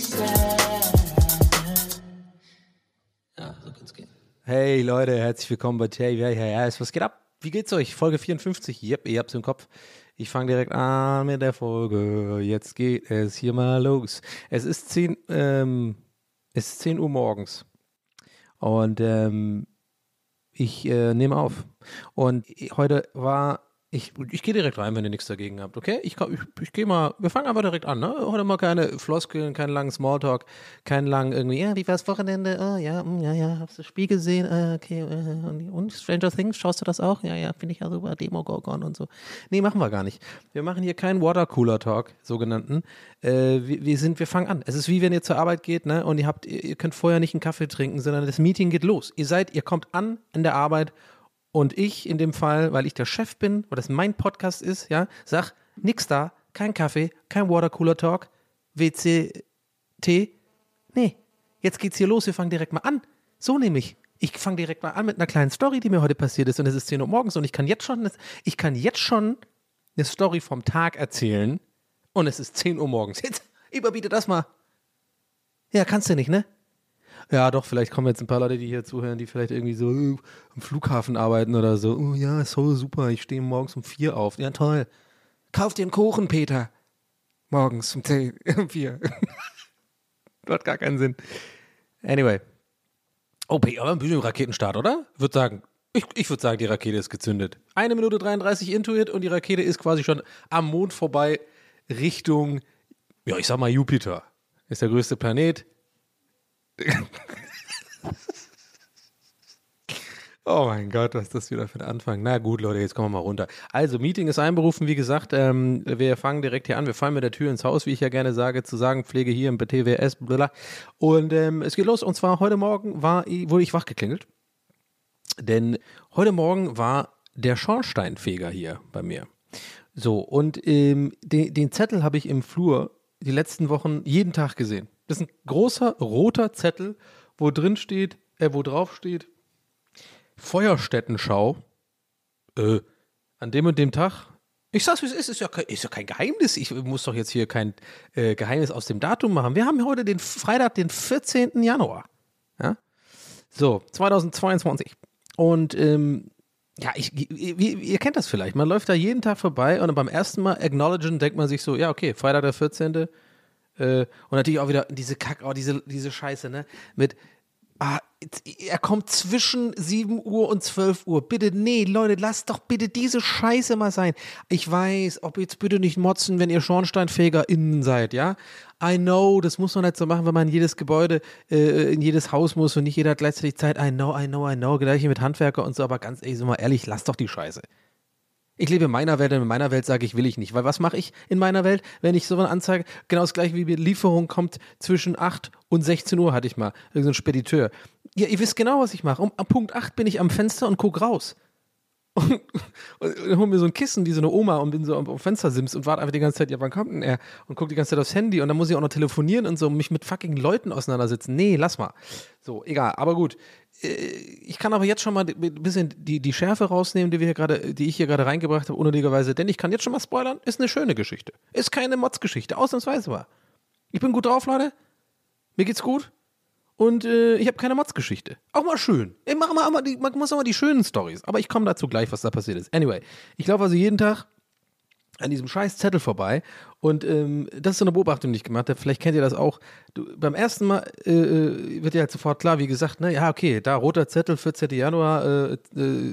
Said. Ja, so kann's gehen. Hey Leute, herzlich willkommen bei Tay. Ja, ja, ja, was geht ab? Wie geht's euch? Folge 54. Yep, ihr habt's im Kopf. Ich fange direkt an mit der Folge. Jetzt geht es hier mal los. Es ist 10, ähm, es ist 10 Uhr morgens. Und ähm, ich äh, nehme auf. Und heute war. Ich, ich gehe direkt rein, wenn ihr nichts dagegen habt, okay? Ich, ich, ich gehe mal, wir fangen einfach direkt an, ne? Heute mal keine Floskeln, keinen langen Smalltalk, keinen langen irgendwie, ja, wie war's Wochenende? Oh, ja, mm, ja, ja, hast du das Spiel gesehen? Äh, okay, äh, und, Stranger Things, schaust du das auch? Ja, ja, finde ich ja super, Demogorgon und so. Nee, machen wir gar nicht. Wir machen hier keinen Watercooler-Talk, sogenannten. Äh, wir, wir sind, wir fangen an. Es ist wie wenn ihr zur Arbeit geht, ne? Und ihr habt, ihr könnt vorher nicht einen Kaffee trinken, sondern das Meeting geht los. Ihr seid, ihr kommt an in der Arbeit und ich in dem Fall, weil ich der Chef bin, weil das mein Podcast ist, ja, sag, nix da, kein Kaffee, kein Watercooler Talk, WCT. Nee, jetzt geht's hier los, wir fangen direkt mal an. So nämlich. Ich fange direkt mal an mit einer kleinen Story, die mir heute passiert ist und es ist 10 Uhr morgens und ich kann jetzt schon, ich kann jetzt schon eine Story vom Tag erzählen und es ist 10 Uhr morgens. Jetzt überbiete das mal. Ja, kannst du nicht, ne? Ja, doch, vielleicht kommen jetzt ein paar Leute, die hier zuhören, die vielleicht irgendwie so äh, am Flughafen arbeiten oder so. Oh ja, so super, ich stehe morgens um vier auf. Ja, toll. Kauf dir einen Kuchen, Peter. Morgens um zehn, um vier. Hat gar keinen Sinn. Anyway. Oh, P- aber ein bisschen Raketenstart, oder? Würde sagen, ich, ich würde sagen, die Rakete ist gezündet. Eine Minute 33 into it und die Rakete ist quasi schon am Mond vorbei Richtung, ja, ich sag mal Jupiter. Ist der größte Planet. Oh mein Gott, was ist das wieder für ein Anfang? Na gut, Leute, jetzt kommen wir mal runter. Also, Meeting ist einberufen, wie gesagt. Ähm, wir fangen direkt hier an. Wir fallen mit der Tür ins Haus, wie ich ja gerne sage, zu sagen, Pflege hier im TWS, bla. Und ähm, es geht los. Und zwar heute Morgen war, wurde ich wachgeklingelt. Denn heute Morgen war der Schornsteinfeger hier bei mir. So, und ähm, den, den Zettel habe ich im Flur die letzten Wochen jeden Tag gesehen. Das ist ein großer roter Zettel, wo drin steht, äh, wo drauf steht, Feuerstättenschau. Äh, an dem und dem Tag. Ich sag's, wie es ist, ist ja, kein, ist ja kein Geheimnis. Ich muss doch jetzt hier kein äh, Geheimnis aus dem Datum machen. Wir haben heute den Freitag, den 14. Januar. Ja? So, 2022. Und ähm, ja, ich, ihr, ihr kennt das vielleicht. Man läuft da jeden Tag vorbei und beim ersten Mal acknowledgen denkt man sich so, ja, okay, Freitag der 14. Äh, und natürlich auch wieder diese Kack, oh, diese, diese Scheiße, ne? Mit, ah, er kommt zwischen 7 Uhr und 12 Uhr. Bitte, nee, Leute, lasst doch bitte diese Scheiße mal sein. Ich weiß, ob jetzt bitte nicht motzen, wenn ihr SchornsteinfegerInnen seid, ja? I know, das muss man nicht so machen, wenn man in jedes Gebäude, äh, in jedes Haus muss und nicht jeder hat gleichzeitig Zeit. I know, I know, I know. Gleiche mit Handwerker und so, aber ganz ehrlich, so mal ehrlich, lasst doch die Scheiße. Ich lebe in meiner Welt und in meiner Welt sage ich, will ich nicht. Weil was mache ich in meiner Welt, wenn ich so eine Anzeige, genau das gleiche wie mit Lieferung kommt zwischen 8 und 16 Uhr, hatte ich mal, irgendein Spediteur. Ja, ihr wisst genau, was ich mache. Um, Punkt 8 bin ich am Fenster und gucke raus. und, und, und hol mir so ein Kissen wie so eine Oma und bin so am, am Fenstersims und warte einfach die ganze Zeit, ja, wann kommt denn er? Und guck die ganze Zeit aufs Handy und dann muss ich auch noch telefonieren und so mich mit fucking Leuten auseinandersetzen. Nee, lass mal. So, egal, aber gut. Äh, Ich kann aber jetzt schon mal ein bisschen die, die Schärfe rausnehmen, die wir hier gerade, die ich hier gerade reingebracht habe, unnötigerweise, denn ich kann jetzt schon mal spoilern, ist eine schöne Geschichte. Ist keine Motzgeschichte, ausnahmsweise mal. Ich bin gut drauf, Leute. Mir geht's gut. Und äh, ich habe keine Motzgeschichte. Auch mal schön. Ich mach mal, mal die, man muss auch mal die schönen Stories. Aber ich komme dazu gleich, was da passiert ist. Anyway, ich laufe also jeden Tag an diesem scheiß Zettel vorbei. Und ähm, das ist so eine Beobachtung, die ich gemacht habe. Vielleicht kennt ihr das auch. Du, beim ersten Mal äh, äh, wird dir halt sofort klar, wie gesagt, ne, ja, okay, da roter Zettel, 14. Januar, äh, äh,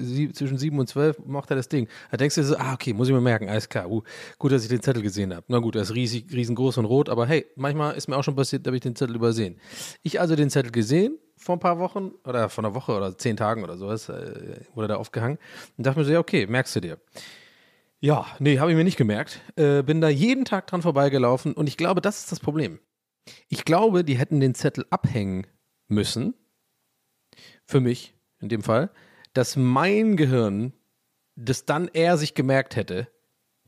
sie, zwischen 7 und 12 macht er das Ding. Da denkst du dir so, ah, okay, muss ich mir merken, alles klar. Uh, gut, dass ich den Zettel gesehen habe. Na gut, er ist riesig, riesengroß und rot, aber hey, manchmal ist mir auch schon passiert, da habe ich den Zettel übersehen. Ich also den Zettel gesehen, vor ein paar Wochen oder vor einer Woche oder zehn Tagen oder sowas, äh, wurde da aufgehangen und dachte mir so, ja, okay, merkst du dir. Ja, nee, habe ich mir nicht gemerkt. Äh, bin da jeden Tag dran vorbeigelaufen und ich glaube, das ist das Problem. Ich glaube, die hätten den Zettel abhängen müssen, für mich in dem Fall, dass mein Gehirn das dann eher sich gemerkt hätte,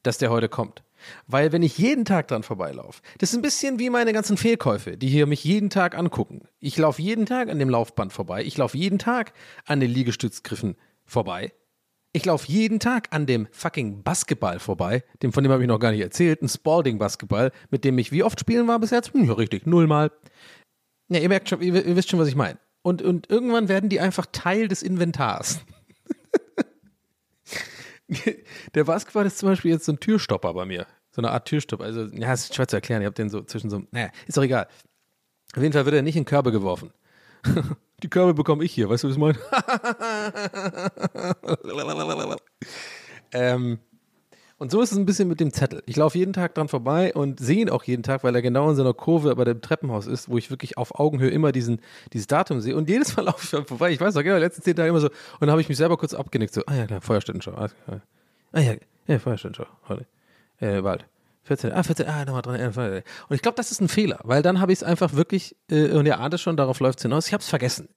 dass der heute kommt. Weil wenn ich jeden Tag dran vorbeilaufe, das ist ein bisschen wie meine ganzen Fehlkäufe, die hier mich jeden Tag angucken. Ich laufe jeden Tag an dem Laufband vorbei, ich laufe jeden Tag an den Liegestützgriffen vorbei. Ich laufe jeden Tag an dem fucking Basketball vorbei, dem von dem habe ich noch gar nicht erzählt, ein Spalding-Basketball, mit dem ich wie oft spielen war bis jetzt? Hm, ja, richtig, nullmal. Ja, ihr merkt schon, ihr, ihr wisst schon, was ich meine. Und, und irgendwann werden die einfach Teil des Inventars. Der Basketball ist zum Beispiel jetzt so ein Türstopper bei mir. So eine Art Türstopper. Also, ja, ist schwer zu erklären. Ich habe den so zwischen so, naja, ist doch egal. Auf jeden Fall wird er nicht in Körbe geworfen. Die Körbe bekomme ich hier, weißt du, was ich meine? ähm, und so ist es ein bisschen mit dem Zettel. Ich laufe jeden Tag dran vorbei und sehe ihn auch jeden Tag, weil er genau in so einer Kurve bei dem Treppenhaus ist, wo ich wirklich auf Augenhöhe immer diesen, dieses Datum sehe. Und jedes Mal laufe ich vorbei. Ich weiß noch, genau, letzten zehn Tage immer so. Und dann habe ich mich selber kurz abgenickt. So, ah ja, klar, Feuerstättenschau. Ah ja, ja Feuerstättenschau. Heute. Äh, bald. 14, ah, 14, ah, nochmal dran. Und ich glaube, das ist ein Fehler, weil dann habe ich es einfach wirklich, äh, und ihr ahnt es schon, darauf läuft es hinaus, ich habe es vergessen.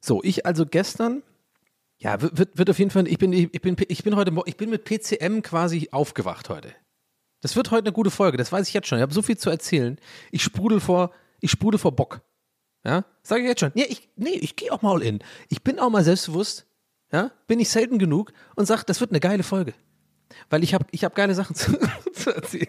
So, ich also gestern, ja, wird, wird auf jeden Fall, ich bin, ich bin, ich bin heute, ich bin mit PCM quasi aufgewacht heute. Das wird heute eine gute Folge, das weiß ich jetzt schon. Ich habe so viel zu erzählen. Ich sprudel vor, ich sprudel vor Bock. Ja, sage ich jetzt schon. Nee, ich, nee, ich gehe auch mal all in. Ich bin auch mal selbstbewusst, ja, bin ich selten genug und sage, das wird eine geile Folge. Weil ich habe ich hab geile Sachen zu, zu erzählen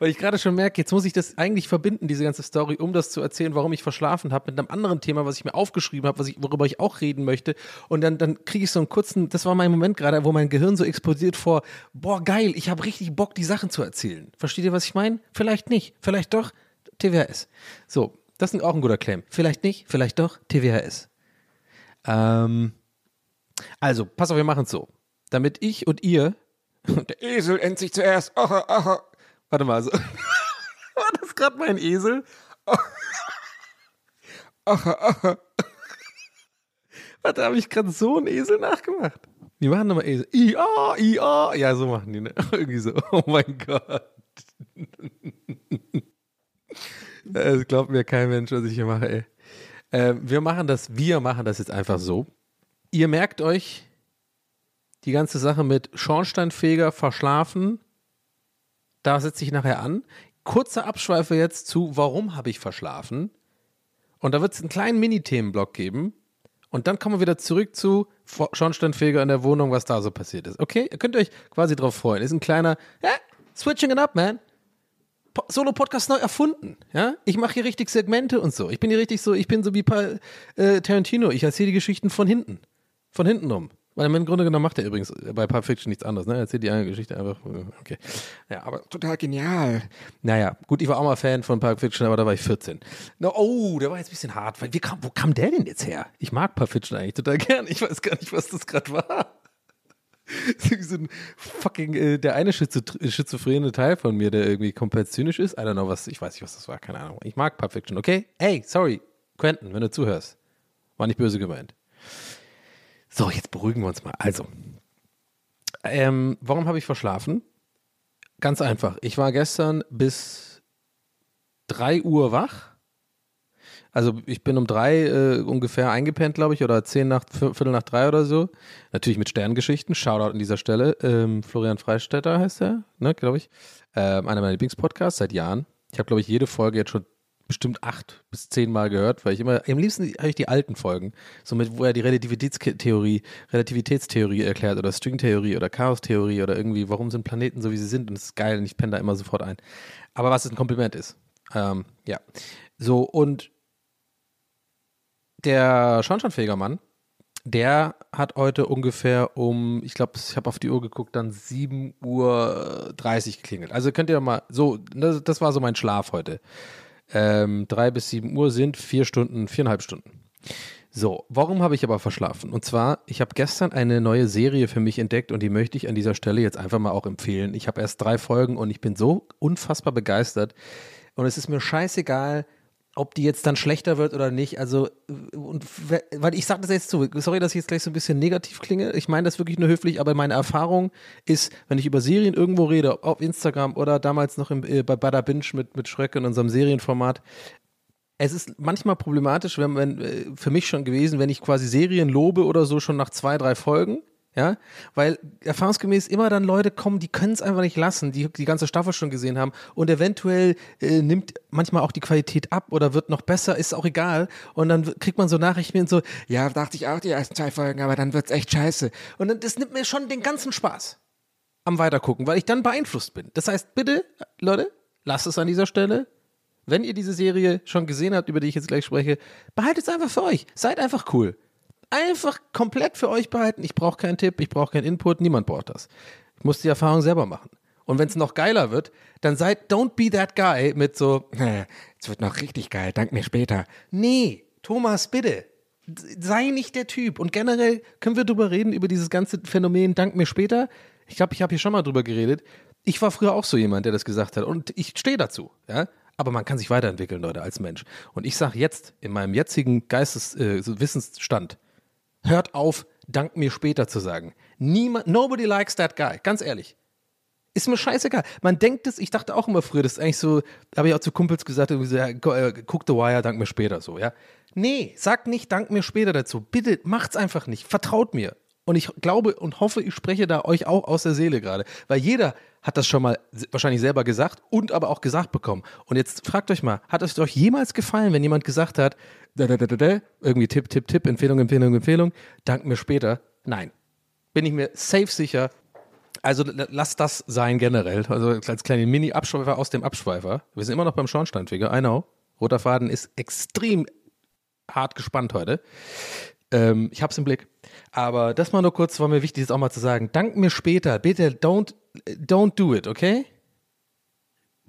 weil ich gerade schon merke, jetzt muss ich das eigentlich verbinden, diese ganze Story, um das zu erzählen, warum ich verschlafen habe, mit einem anderen Thema, was ich mir aufgeschrieben habe, ich, worüber ich auch reden möchte. Und dann, dann kriege ich so einen kurzen, das war mein Moment gerade, wo mein Gehirn so explodiert vor, boah, geil, ich habe richtig Bock, die Sachen zu erzählen. Versteht ihr, was ich meine? Vielleicht nicht, vielleicht doch, TWHS. So, das ist auch ein guter Claim. Vielleicht nicht, vielleicht doch, TWHS. Ähm, also, pass auf, wir machen es so. Damit ich und ihr, der Esel endlich zuerst, aha, aha, Warte mal, so. war das gerade mein Esel? Warte, habe ich gerade so einen Esel nachgemacht? Die machen nochmal Esel. IA, IA. Ja, so machen die, ne? Irgendwie so. Oh mein Gott. Es glaubt mir kein Mensch, was ich hier mache, ey. Äh, wir machen das, wir machen das jetzt einfach so. Ihr merkt euch die ganze Sache mit Schornsteinfeger verschlafen, da setze ich nachher an. Kurze Abschweife jetzt zu, warum habe ich verschlafen? Und da wird es einen kleinen Mini-Themenblock geben. Und dann kommen wir wieder zurück zu Schornsteinfeger in der Wohnung, was da so passiert ist. Okay? Ihr könnt euch quasi drauf freuen. Ist ein kleiner, ja, switching it up, man. Po Solo-Podcast neu erfunden. Ja? Ich mache hier richtig Segmente und so. Ich bin hier richtig so, ich bin so wie pa äh, Tarantino. Ich erzähle die Geschichten von hinten. Von hinten rum. Weil im Grunde genommen macht er übrigens bei Pulp Fiction nichts anderes, ne? Er erzählt die eine Geschichte einfach. Okay. Ja, aber total genial. Naja, gut, ich war auch mal Fan von Pulp Fiction, aber da war ich 14. No, oh, der war jetzt ein bisschen hart. Wie kam, wo kam der denn jetzt her? Ich mag Pulp Fiction eigentlich total gern. Ich weiß gar nicht, was das gerade war. so ein fucking, äh, der eine schizophrene Teil von mir, der irgendwie komplett zynisch ist. I don't know, was, ich weiß nicht, was das war, keine Ahnung. Ich mag Pulp Fiction, okay? Hey, sorry, Quentin, wenn du zuhörst. War nicht böse gemeint. So, jetzt beruhigen wir uns mal. Also, ähm, warum habe ich verschlafen? Ganz einfach. Ich war gestern bis 3 Uhr wach. Also ich bin um drei äh, ungefähr eingepennt, glaube ich, oder zehn nach, Viertel nach drei oder so. Natürlich mit Sterngeschichten. Shoutout an dieser Stelle. Ähm, Florian Freistetter heißt er, ne, glaube ich. Ähm, einer meiner Lieblingspodcasts seit Jahren. Ich habe, glaube ich, jede Folge jetzt schon bestimmt acht bis zehn Mal gehört, weil ich immer, am liebsten habe ich die alten Folgen, so wo er die Relativitätstheorie, Relativitätstheorie erklärt oder Stringtheorie oder Chaostheorie oder irgendwie, warum sind Planeten so, wie sie sind und das ist geil und ich penne da immer sofort ein. Aber was ein Kompliment ist. Ähm, ja. So, und der Schornsteinfegermann, der hat heute ungefähr um, ich glaube, ich habe auf die Uhr geguckt, dann 7.30 Uhr geklingelt. Also könnt ihr mal so, das, das war so mein Schlaf heute. Ähm, drei bis sieben Uhr sind vier Stunden, viereinhalb Stunden. So, warum habe ich aber verschlafen? Und zwar, ich habe gestern eine neue Serie für mich entdeckt und die möchte ich an dieser Stelle jetzt einfach mal auch empfehlen. Ich habe erst drei Folgen und ich bin so unfassbar begeistert. Und es ist mir scheißegal, ob die jetzt dann schlechter wird oder nicht. Also, und, weil ich sage das jetzt so, sorry, dass ich jetzt gleich so ein bisschen negativ klinge. Ich meine das wirklich nur höflich, aber meine Erfahrung ist, wenn ich über Serien irgendwo rede, auf Instagram oder damals noch im, äh, bei Bada Binge mit, mit Schröck in unserem Serienformat, es ist manchmal problematisch, wenn, wenn äh, für mich schon gewesen, wenn ich quasi Serien lobe oder so schon nach zwei, drei Folgen ja, weil erfahrungsgemäß immer dann Leute kommen, die können es einfach nicht lassen, die die ganze Staffel schon gesehen haben und eventuell äh, nimmt manchmal auch die Qualität ab oder wird noch besser, ist auch egal. Und dann kriegt man so Nachrichten so, ja, dachte ich auch die ersten zwei Folgen, aber dann wird's echt scheiße. Und dann, das nimmt mir schon den ganzen Spaß am Weitergucken, weil ich dann beeinflusst bin. Das heißt, bitte, Leute, lasst es an dieser Stelle. Wenn ihr diese Serie schon gesehen habt, über die ich jetzt gleich spreche, behaltet es einfach für euch. Seid einfach cool einfach komplett für euch behalten. Ich brauche keinen Tipp, ich brauche keinen Input, niemand braucht das. Ich muss die Erfahrung selber machen. Und wenn es noch geiler wird, dann seid don't be that guy mit so, es wird noch richtig geil, dank mir später. Nee, Thomas, bitte. Sei nicht der Typ. Und generell können wir drüber reden, über dieses ganze Phänomen, dank mir später. Ich glaube, ich habe hier schon mal drüber geredet. Ich war früher auch so jemand, der das gesagt hat. Und ich stehe dazu. Ja? Aber man kann sich weiterentwickeln, Leute, als Mensch. Und ich sage jetzt, in meinem jetzigen Geistes, äh, Hört auf, dank mir später zu sagen. Niemand, nobody likes that guy. Ganz ehrlich. Ist mir scheißegal. Man denkt es, ich dachte auch immer früher, das ist eigentlich so, habe ich auch zu Kumpels gesagt, äh, guck The Wire, dank mir später so, ja. Nee, sag nicht, dank mir später dazu. Bitte, macht's einfach nicht. Vertraut mir. Und ich glaube und hoffe, ich spreche da euch auch aus der Seele gerade. Weil jeder hat das schon mal wahrscheinlich selber gesagt und aber auch gesagt bekommen. Und jetzt fragt euch mal, hat es euch jemals gefallen, wenn jemand gesagt hat, irgendwie Tipp, Tipp, Tipp, Empfehlung, Empfehlung, Empfehlung, dank mir später? Nein. Bin ich mir safe sicher. Also lasst das sein generell. Also als kleine Mini-Abschweifer aus dem Abschweifer. Wir sind immer noch beim Schornsteinfeger. I know. Roter Faden ist extrem hart gespannt heute. Ähm, ich hab's im Blick. Aber das mal nur kurz, war mir wichtig, das auch mal zu sagen. Dank mir später. Bitte don't, don't do it, okay?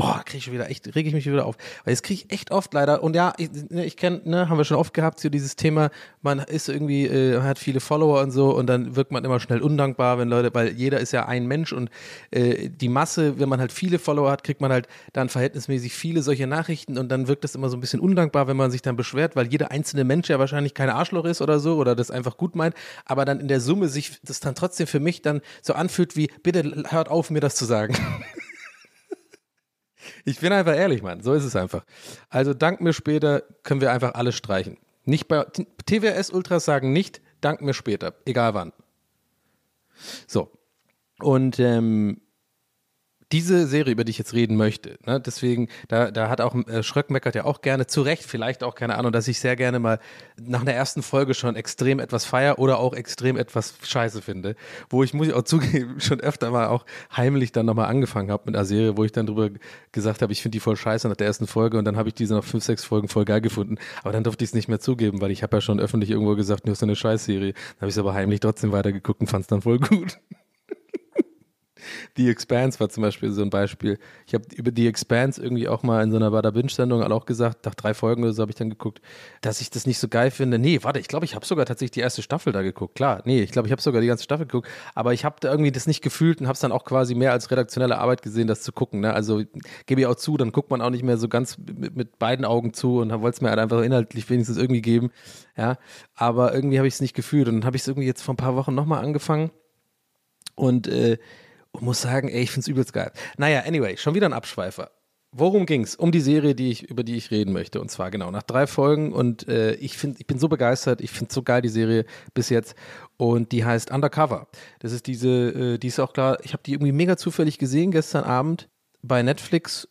Boah, kriege ich wieder echt, rege ich mich wieder auf. Weil das kriege ich echt oft leider. Und ja, ich, ne, ich kenne, ne, haben wir schon oft gehabt, so dieses Thema, man ist irgendwie, äh, hat viele Follower und so und dann wirkt man immer schnell undankbar, wenn Leute, weil jeder ist ja ein Mensch und äh, die Masse, wenn man halt viele Follower hat, kriegt man halt dann verhältnismäßig viele solche Nachrichten und dann wirkt das immer so ein bisschen undankbar, wenn man sich dann beschwert, weil jeder einzelne Mensch ja wahrscheinlich kein Arschloch ist oder so oder das einfach gut meint, aber dann in der Summe sich das dann trotzdem für mich dann so anfühlt wie, bitte hört auf, mir das zu sagen. Ich bin einfach ehrlich, Mann. So ist es einfach. Also dank mir später können wir einfach alles streichen. Nicht bei TWS Ultras sagen nicht, dank mir später, egal wann. So. Und ähm, diese Serie, über die ich jetzt reden möchte, ne, deswegen, da, da hat auch äh, Schröck meckert ja auch gerne, zu Recht, vielleicht auch, keine Ahnung, dass ich sehr gerne mal nach einer ersten Folge schon extrem etwas feier oder auch extrem etwas scheiße finde, wo ich, muss ich auch zugeben, schon öfter mal auch heimlich dann nochmal angefangen habe mit einer Serie, wo ich dann drüber gesagt habe, ich finde die voll scheiße nach der ersten Folge und dann habe ich diese nach fünf, sechs Folgen voll geil gefunden, aber dann durfte ich es nicht mehr zugeben, weil ich habe ja schon öffentlich irgendwo gesagt, du hast eine Scheißserie, dann habe ich es aber heimlich trotzdem weitergeguckt und fand es dann voll gut. The Expanse war zum Beispiel so ein Beispiel. Ich habe über The Expanse irgendwie auch mal in so einer Bada Binge-Sendung auch gesagt, nach drei Folgen oder so habe ich dann geguckt, dass ich das nicht so geil finde. Nee, warte, ich glaube, ich habe sogar tatsächlich die erste Staffel da geguckt. Klar, nee, ich glaube, ich habe sogar die ganze Staffel geguckt, aber ich habe da irgendwie das nicht gefühlt und habe es dann auch quasi mehr als redaktionelle Arbeit gesehen, das zu gucken. Ne? Also gebe ich auch zu, dann guckt man auch nicht mehr so ganz mit, mit beiden Augen zu und wollte es mir halt einfach inhaltlich wenigstens irgendwie geben. Ja, aber irgendwie habe ich es nicht gefühlt und dann habe ich es irgendwie jetzt vor ein paar Wochen nochmal angefangen und äh, und muss sagen, ey, ich find's übelst geil. Naja, anyway, schon wieder ein Abschweifer. worum ging's? Um die Serie, die ich, über die ich reden möchte. Und zwar genau nach drei Folgen. Und äh, ich finde, ich bin so begeistert. Ich finde so geil die Serie bis jetzt. Und die heißt Undercover. Das ist diese, äh, die ist auch klar. Ich habe die irgendwie mega zufällig gesehen gestern Abend bei Netflix,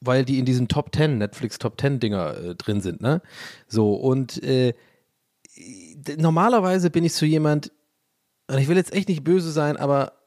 weil die in diesen Top 10 Netflix Top 10 Dinger äh, drin sind. Ne? So und äh, normalerweise bin ich so jemand. Und ich will jetzt echt nicht böse sein, aber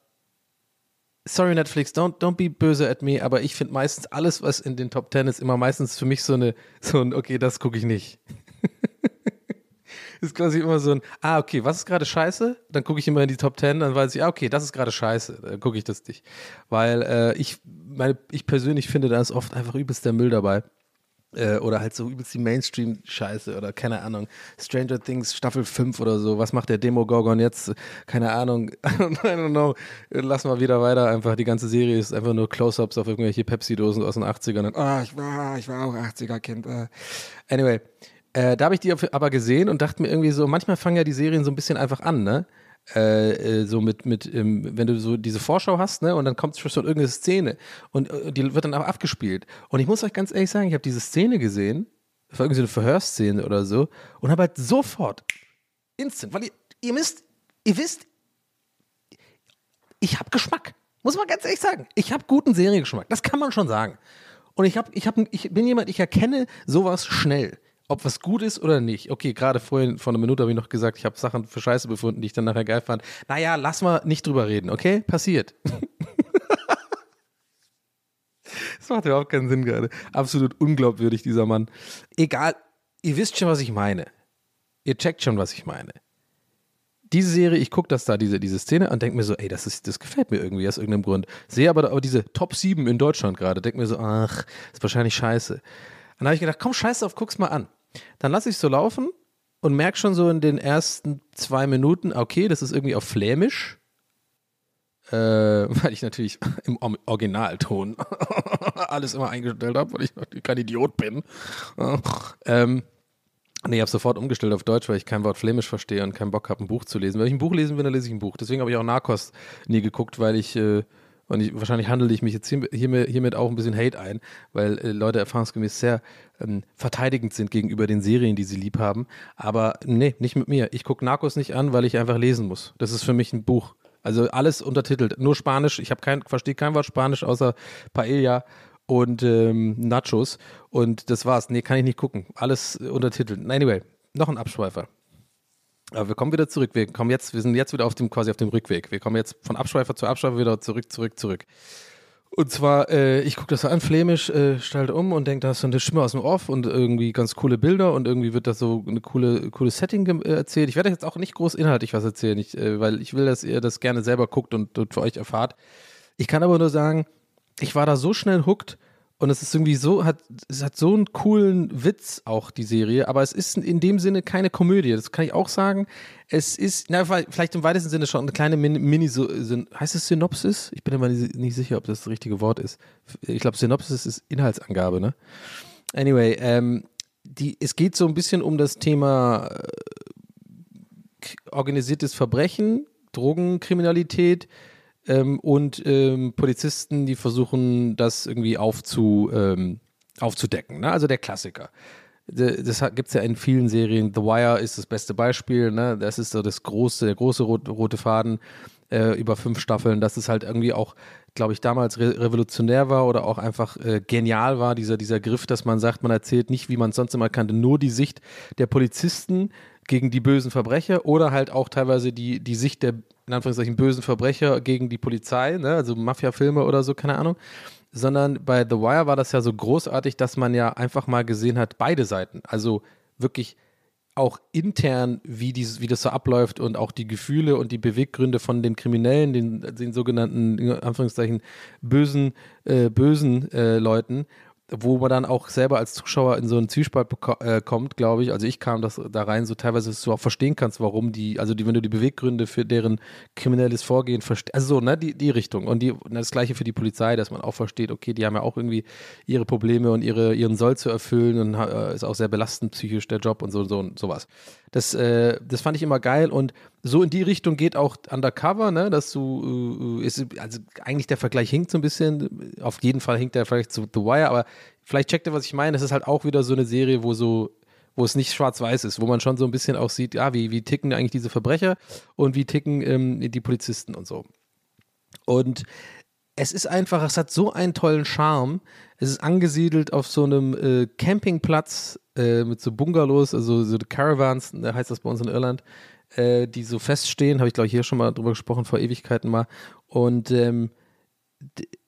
sorry Netflix, don't, don't be böse at me, aber ich finde meistens alles, was in den Top Ten ist, immer meistens für mich so eine, so ein, okay, das gucke ich nicht. ist quasi immer so ein, ah, okay, was ist gerade scheiße? Dann gucke ich immer in die Top Ten, dann weiß ich, ah, okay, das ist gerade scheiße, dann gucke ich das nicht. Weil äh, ich, meine, ich persönlich finde, da ist oft einfach übelst der Müll dabei. Äh, oder halt so übelst die Mainstream-Scheiße oder keine Ahnung, Stranger Things Staffel 5 oder so. Was macht der Demo-Gorgon jetzt? Keine Ahnung, I don't know. Lass mal wieder weiter. Einfach die ganze Serie ist einfach nur Close-Ups auf irgendwelche Pepsi-Dosen aus den 80ern. Ah, oh, ich war, ich war auch 80er-Kind. Uh. Anyway, äh, da habe ich die aber gesehen und dachte mir irgendwie so, manchmal fangen ja die Serien so ein bisschen einfach an, ne? Äh, äh, so mit, mit ähm, wenn du so diese Vorschau hast, ne, und dann kommt schon irgendeine Szene und äh, die wird dann auch abgespielt. Und ich muss euch ganz ehrlich sagen, ich habe diese Szene gesehen, das war irgendwie so eine Verhörszene oder so, und habe halt sofort, instant, weil ihr, ihr müsst, ihr wisst, ich habe Geschmack. Muss man ganz ehrlich sagen. Ich habe guten Seriengeschmack. Das kann man schon sagen. Und ich, hab, ich, hab, ich bin jemand, ich erkenne sowas schnell ob was gut ist oder nicht. Okay, gerade vorhin, vor einer Minute habe ich noch gesagt, ich habe Sachen für Scheiße befunden, die ich dann nachher geil fand. Naja, lass mal nicht drüber reden, okay? Passiert. das macht überhaupt keinen Sinn gerade. Absolut unglaubwürdig, dieser Mann. Egal, ihr wisst schon, was ich meine. Ihr checkt schon, was ich meine. Diese Serie, ich gucke das da, diese, diese Szene und denke mir so, ey, das, ist, das gefällt mir irgendwie aus irgendeinem Grund. Sehe aber, aber diese Top 7 in Deutschland gerade, denke mir so, ach, ist wahrscheinlich scheiße. Dann habe ich gedacht, komm, scheiß auf, guck's mal an. Dann lasse ich so laufen und merke schon so in den ersten zwei Minuten, okay, das ist irgendwie auf Flämisch. Äh, weil ich natürlich im Originalton alles immer eingestellt habe, weil ich kein Idiot bin. ähm, Nee, ich habe sofort umgestellt auf Deutsch, weil ich kein Wort Flämisch verstehe und keinen Bock habe, ein Buch zu lesen. Wenn ich ein Buch lesen will, dann lese ich ein Buch. Deswegen habe ich auch Narcos nie geguckt, weil ich äh, und ich, wahrscheinlich handle ich mich jetzt hiermit, hiermit auch ein bisschen Hate ein, weil äh, Leute erfahrungsgemäß sehr ähm, verteidigend sind gegenüber den Serien, die sie lieb haben. Aber nee, nicht mit mir. Ich gucke Narcos nicht an, weil ich einfach lesen muss. Das ist für mich ein Buch. Also alles untertitelt, nur Spanisch. Ich kein, verstehe kein Wort Spanisch außer Paella und ähm, Nachos. Und das war's. Nee, kann ich nicht gucken. Alles untertitelt. Anyway, noch ein Abschweifer. Aber wir kommen wieder zurück. Wir kommen jetzt, wir sind jetzt wieder auf dem quasi auf dem Rückweg. Wir kommen jetzt von Abschweifer zu Abschweifer wieder zurück, zurück, zurück. Und zwar, äh, ich gucke das so an, flämisch, äh, stelle um und denke, da ist so eine Stimme aus dem Off und irgendwie ganz coole Bilder und irgendwie wird das so eine coole, coole Setting äh, erzählt. Ich werde jetzt auch nicht groß inhaltlich was erzählen, ich, äh, weil ich will, dass ihr das gerne selber guckt und, und für euch erfahrt. Ich kann aber nur sagen, ich war da so schnell hooked und es ist irgendwie so, hat, es hat so einen coolen Witz auch, die Serie, aber es ist in dem Sinne keine Komödie. Das kann ich auch sagen. Es ist, na, vielleicht im weitesten Sinne schon eine kleine Mini, Mini heißt es Synopsis? Ich bin immer nicht sicher, ob das das richtige Wort ist. Ich glaube, Synopsis ist Inhaltsangabe, ne? Anyway, ähm, die, es geht so ein bisschen um das Thema äh, organisiertes Verbrechen, Drogenkriminalität, ähm, und ähm, Polizisten, die versuchen, das irgendwie aufzu, ähm, aufzudecken. Ne? Also der Klassiker. Das gibt es ja in vielen Serien. The Wire ist das beste Beispiel. Ne? Das ist so das große, der große rote Faden äh, über fünf Staffeln. Das ist halt irgendwie auch, glaube ich, damals re revolutionär war oder auch einfach äh, genial war, dieser, dieser Griff, dass man sagt, man erzählt nicht, wie man es sonst immer kannte, nur die Sicht der Polizisten gegen die bösen Verbrecher oder halt auch teilweise die, die Sicht der in Anführungszeichen bösen Verbrecher gegen die Polizei, ne? also Mafia-Filme oder so, keine Ahnung. Sondern bei The Wire war das ja so großartig, dass man ja einfach mal gesehen hat, beide Seiten. Also wirklich auch intern, wie, dies, wie das so abläuft und auch die Gefühle und die Beweggründe von den Kriminellen, den, den sogenannten, in Anführungszeichen, bösen, äh, bösen äh, Leuten. Wo man dann auch selber als Zuschauer in so einen Zwiespalt äh, kommt, glaube ich. Also ich kam das da rein, so teilweise, dass du auch verstehen kannst, warum die, also die, wenn du die Beweggründe für deren kriminelles Vorgehen verstehst, also so, ne, die, die Richtung. Und die, das gleiche für die Polizei, dass man auch versteht, okay, die haben ja auch irgendwie ihre Probleme und ihre, ihren Soll zu erfüllen und äh, ist auch sehr belastend psychisch der Job und so, so und sowas. Das, äh, das fand ich immer geil und so in die Richtung geht auch Undercover, ne, dass du, äh, ist, also eigentlich der Vergleich hinkt so ein bisschen, auf jeden Fall hinkt der Vergleich zu The Wire, aber vielleicht checkt ihr, was ich meine. Es ist halt auch wieder so eine Serie, wo so, wo es nicht schwarz-weiß ist, wo man schon so ein bisschen auch sieht, ja, wie, wie ticken eigentlich diese Verbrecher und wie ticken ähm, die Polizisten und so. Und es ist einfach, es hat so einen tollen Charme. Es ist angesiedelt auf so einem äh, Campingplatz äh, mit so Bungalows, also so Caravans, heißt das bei uns in Irland, äh, die so feststehen. Habe ich, glaube ich, hier schon mal drüber gesprochen, vor Ewigkeiten mal. Und ähm,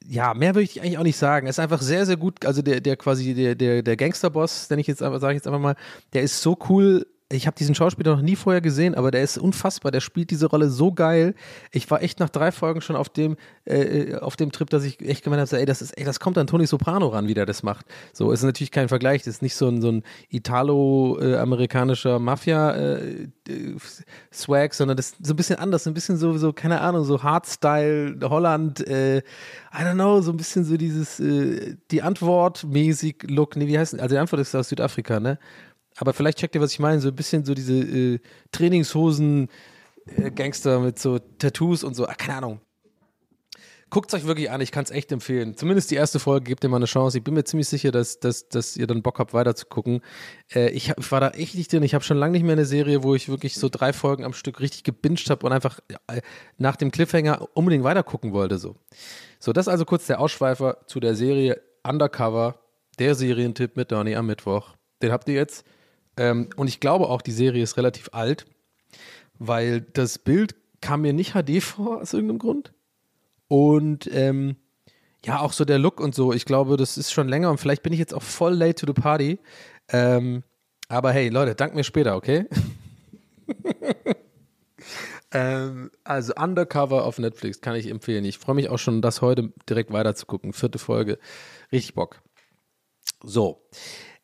ja, mehr würde ich eigentlich auch nicht sagen. Es ist einfach sehr, sehr gut. Also der, der quasi, der, der, der Gangsterboss, den ich jetzt einfach, sage ich jetzt einfach mal, der ist so cool. Ich habe diesen Schauspieler noch nie vorher gesehen, aber der ist unfassbar. Der spielt diese Rolle so geil. Ich war echt nach drei Folgen schon auf dem, äh, auf dem Trip, dass ich echt gemeint habe, ey, das ist, ey, das kommt an Tony Soprano ran, wie der das macht. So ist natürlich kein Vergleich. Das ist nicht so ein, so ein italo-amerikanischer Mafia-Swag, sondern das ist so ein bisschen anders, so ein bisschen so, so keine Ahnung, so Hardstyle, Holland, äh, I don't know, so ein bisschen so dieses, äh, die Antwort mäßig Look, nee, wie heißt also die Antwort ist aus Südafrika, ne? Aber vielleicht checkt ihr, was ich meine, so ein bisschen so diese äh, Trainingshosen, äh, Gangster mit so Tattoos und so, ah, keine Ahnung. Guckt es euch wirklich an, ich kann es echt empfehlen. Zumindest die erste Folge, gebt ihr mal eine Chance. Ich bin mir ziemlich sicher, dass, dass, dass ihr dann Bock habt, weiter zu gucken. Äh, ich, ich war da echt nicht drin. Ich habe schon lange nicht mehr eine Serie, wo ich wirklich so drei Folgen am Stück richtig gebinged habe und einfach äh, nach dem Cliffhanger unbedingt weiter gucken wollte. So. so, das ist also kurz der Ausschweifer zu der Serie Undercover, der Serientipp mit Donny am Mittwoch. Den habt ihr jetzt. Ähm, und ich glaube auch, die Serie ist relativ alt, weil das Bild kam mir nicht HD vor aus irgendeinem Grund. Und ähm, ja, auch so der Look und so. Ich glaube, das ist schon länger und vielleicht bin ich jetzt auch voll late to the party. Ähm, aber hey, Leute, dank mir später, okay? ähm, also Undercover auf Netflix kann ich empfehlen. Ich freue mich auch schon, das heute direkt weiter zu gucken. Vierte Folge. Richtig Bock. So.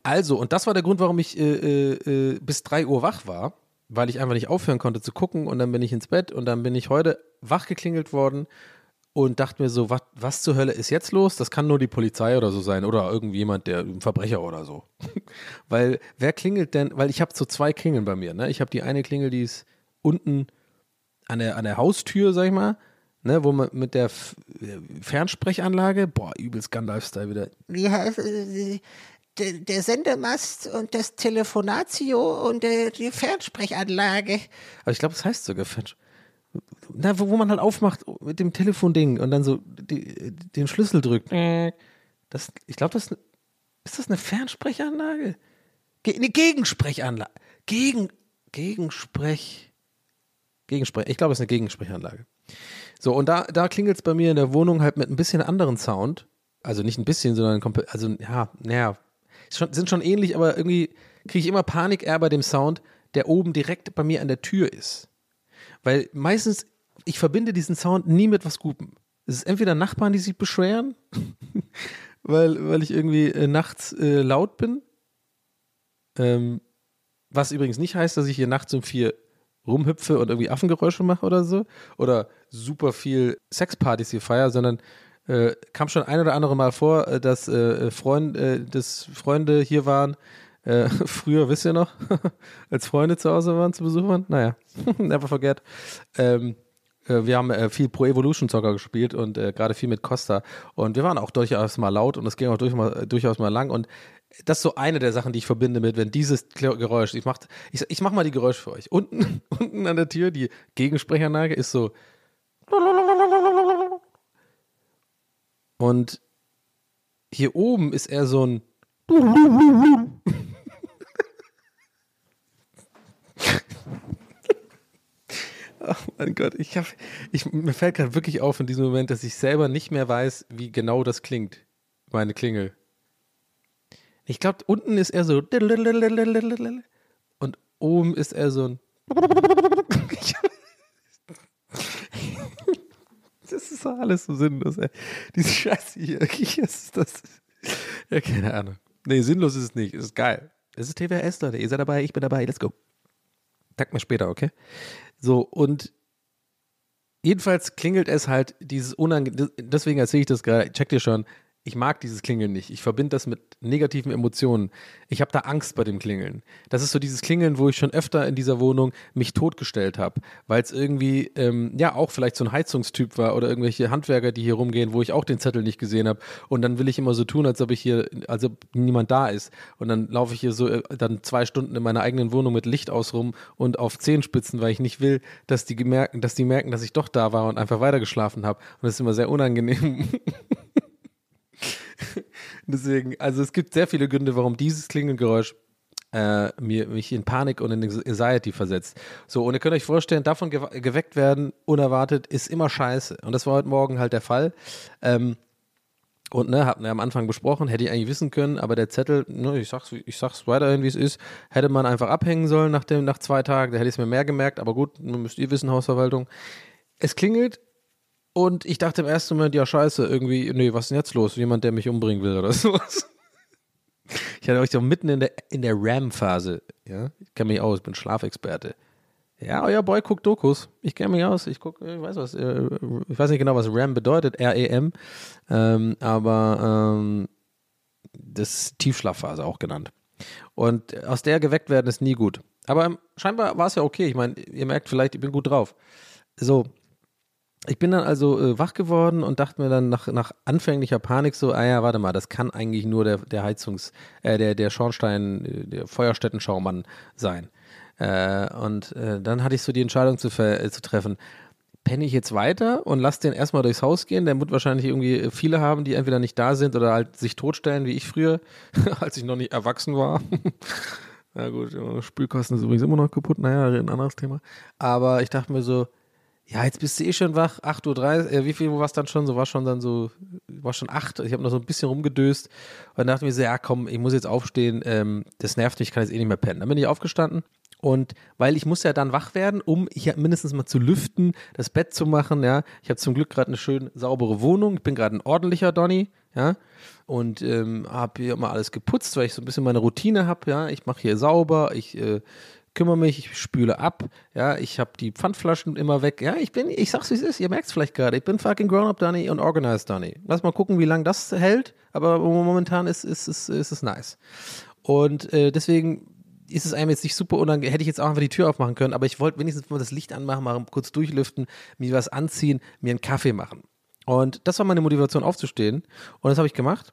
Also, und das war der Grund, warum ich äh, äh, bis 3 Uhr wach war, weil ich einfach nicht aufhören konnte zu gucken und dann bin ich ins Bett und dann bin ich heute wach geklingelt worden und dachte mir so, was, was zur Hölle ist jetzt los? Das kann nur die Polizei oder so sein oder irgendjemand, der ein Verbrecher oder so. weil wer klingelt denn? Weil ich habe so zwei Klingeln bei mir. Ne? Ich habe die eine Klingel, die ist unten an der, an der Haustür, sag ich mal, ne, wo man mit der F Fernsprechanlage, boah, übelst Gun-Lifestyle wieder. Äh, der, Sendemast und das Telefonatio und äh, die Fernsprechanlage. Aber ich glaube, das heißt sogar Fernsprechanlage. Na, wo, wo man halt aufmacht mit dem Telefonding und dann so die, den Schlüssel drückt. Das, ich glaube, das ist das eine Fernsprechanlage? Ge eine Gegensprechanlage. Gegen, Gegensprech. Gegensprech. Ich glaube, es ist eine Gegensprechanlage. So, und da, da klingelt es bei mir in der Wohnung halt mit ein bisschen anderen Sound. Also nicht ein bisschen, sondern komplett. Also, ja, naja. Schon, sind schon ähnlich, aber irgendwie kriege ich immer Panik eher bei dem Sound, der oben direkt bei mir an der Tür ist. Weil meistens, ich verbinde diesen Sound nie mit was Gutem. Es ist entweder Nachbarn, die sich beschweren, weil, weil ich irgendwie äh, nachts äh, laut bin. Ähm, was übrigens nicht heißt, dass ich hier nachts um vier rumhüpfe und irgendwie Affengeräusche mache oder so. Oder super viel Sexpartys hier feier, sondern äh, kam schon ein oder andere Mal vor, äh, dass äh, Freund, äh, dass Freunde hier waren, äh, früher, wisst ihr noch, als Freunde zu Hause waren, zu Besuch waren? Naja, never forget. Ähm, äh, wir haben viel Pro Evolution Soccer gespielt und gerade viel mit Costa. Und wir waren auch durchaus mal laut und es ging auch durch mal, durchaus mal lang. Und das ist so eine der Sachen, die ich verbinde mit, wenn dieses Geräusch, ich mach, ich, ich mach mal die Geräusche für euch. Unten, unten an der Tür, die Gegensprechanlage ist so. Und hier oben ist eher so ein. Oh mein Gott, ich hab, ich, mir fällt gerade wirklich auf in diesem Moment, dass ich selber nicht mehr weiß, wie genau das klingt, meine Klingel. Ich glaube, unten ist er so und oben ist er so ein. Das ist alles so sinnlos, ey. Diese Scheiße hier, das ist das. Ja, keine Ahnung. Nee, sinnlos ist es nicht. Es ist geil. Es ist TWS, Leute. Ihr seid dabei, ich bin dabei. Let's go. Tag mir später, okay? So, und jedenfalls klingelt es halt dieses unangenehm. Deswegen erzähle ich das gerade. Checkt ihr schon. Ich mag dieses Klingeln nicht. Ich verbinde das mit negativen Emotionen. Ich habe da Angst bei dem Klingeln. Das ist so dieses Klingeln, wo ich schon öfter in dieser Wohnung mich totgestellt habe, weil es irgendwie, ähm, ja, auch vielleicht so ein Heizungstyp war oder irgendwelche Handwerker, die hier rumgehen, wo ich auch den Zettel nicht gesehen habe. Und dann will ich immer so tun, als ob ich hier, als ob niemand da ist. Und dann laufe ich hier so äh, dann zwei Stunden in meiner eigenen Wohnung mit Licht aus rum und auf Zehenspitzen, weil ich nicht will, dass die merken, dass die merken, dass ich doch da war und einfach weitergeschlafen habe. Und das ist immer sehr unangenehm. Deswegen, also es gibt sehr viele Gründe, warum dieses Klingelgeräusch äh, mir, mich in Panik und in Anxiety versetzt. So, und ihr könnt euch vorstellen, davon ge geweckt werden, unerwartet, ist immer scheiße. Und das war heute Morgen halt der Fall. Ähm, und ne, hatten wir am Anfang besprochen, hätte ich eigentlich wissen können, aber der Zettel, ne, ich sag's, ich sag's weiterhin, wie es ist, hätte man einfach abhängen sollen nach, dem, nach zwei Tagen, da hätte ich es mir mehr gemerkt, aber gut, müsst ihr wissen, Hausverwaltung. Es klingelt und ich dachte im ersten Moment, ja, scheiße, irgendwie, nee, was ist denn jetzt los? Jemand, der mich umbringen will oder sowas. Ich hatte euch doch mitten in der, in der RAM-Phase, ja. Ich kenne mich aus, bin Schlafexperte. Ja, euer Boy guckt Dokus. Ich kenne mich aus. Ich gucke, ich weiß was, äh, ich weiß nicht genau, was RAM bedeutet, R-E-M. Ähm, aber ähm, das ist Tiefschlafphase auch genannt. Und aus der geweckt werden ist nie gut. Aber scheinbar war es ja okay. Ich meine, ihr merkt vielleicht, ich bin gut drauf. So, ich bin dann also äh, wach geworden und dachte mir dann nach, nach anfänglicher Panik so, ah ja, warte mal, das kann eigentlich nur der, der Heizungs-, äh, der, der Schornstein, äh, der Feuerstättenschaumann sein. Äh, und äh, dann hatte ich so die Entscheidung zu, äh, zu treffen, penne ich jetzt weiter und lass den erstmal durchs Haus gehen. Der wird wahrscheinlich irgendwie viele haben, die entweder nicht da sind oder halt sich totstellen, wie ich früher, als ich noch nicht erwachsen war. Na gut, Spülkosten ist übrigens immer noch kaputt, naja, ein anderes Thema. Aber ich dachte mir so, ja, jetzt bist du eh schon wach, 8.30 Uhr, äh, wie viel war es dann schon? So war schon dann so, war schon 8, ich habe noch so ein bisschen rumgedöst und dachte mir so, ja komm, ich muss jetzt aufstehen, ähm, das nervt mich, ich kann jetzt eh nicht mehr pennen. Dann bin ich aufgestanden und weil ich muss ja dann wach werden, um hier mindestens mal zu lüften, das Bett zu machen, ja. Ich habe zum Glück gerade eine schön saubere Wohnung, ich bin gerade ein ordentlicher Donny, ja. Und ähm, habe hier mal alles geputzt, weil ich so ein bisschen meine Routine habe, ja. Ich mache hier sauber, ich äh, kümmere mich, ich spüle ab, ja, ich habe die Pfandflaschen immer weg. Ja, ich bin, ich sag's wie es ist, ihr merkt es vielleicht gerade, ich bin fucking grown-up Donny und organized Donny. Lass mal gucken, wie lange das hält, aber momentan ist, ist, ist, ist es nice. Und äh, deswegen ist es einem jetzt nicht super unangenehm, hätte ich jetzt auch einfach die Tür aufmachen können, aber ich wollte wenigstens mal das Licht anmachen, mal kurz durchlüften, mir was anziehen, mir einen Kaffee machen. Und das war meine Motivation aufzustehen und das habe ich gemacht.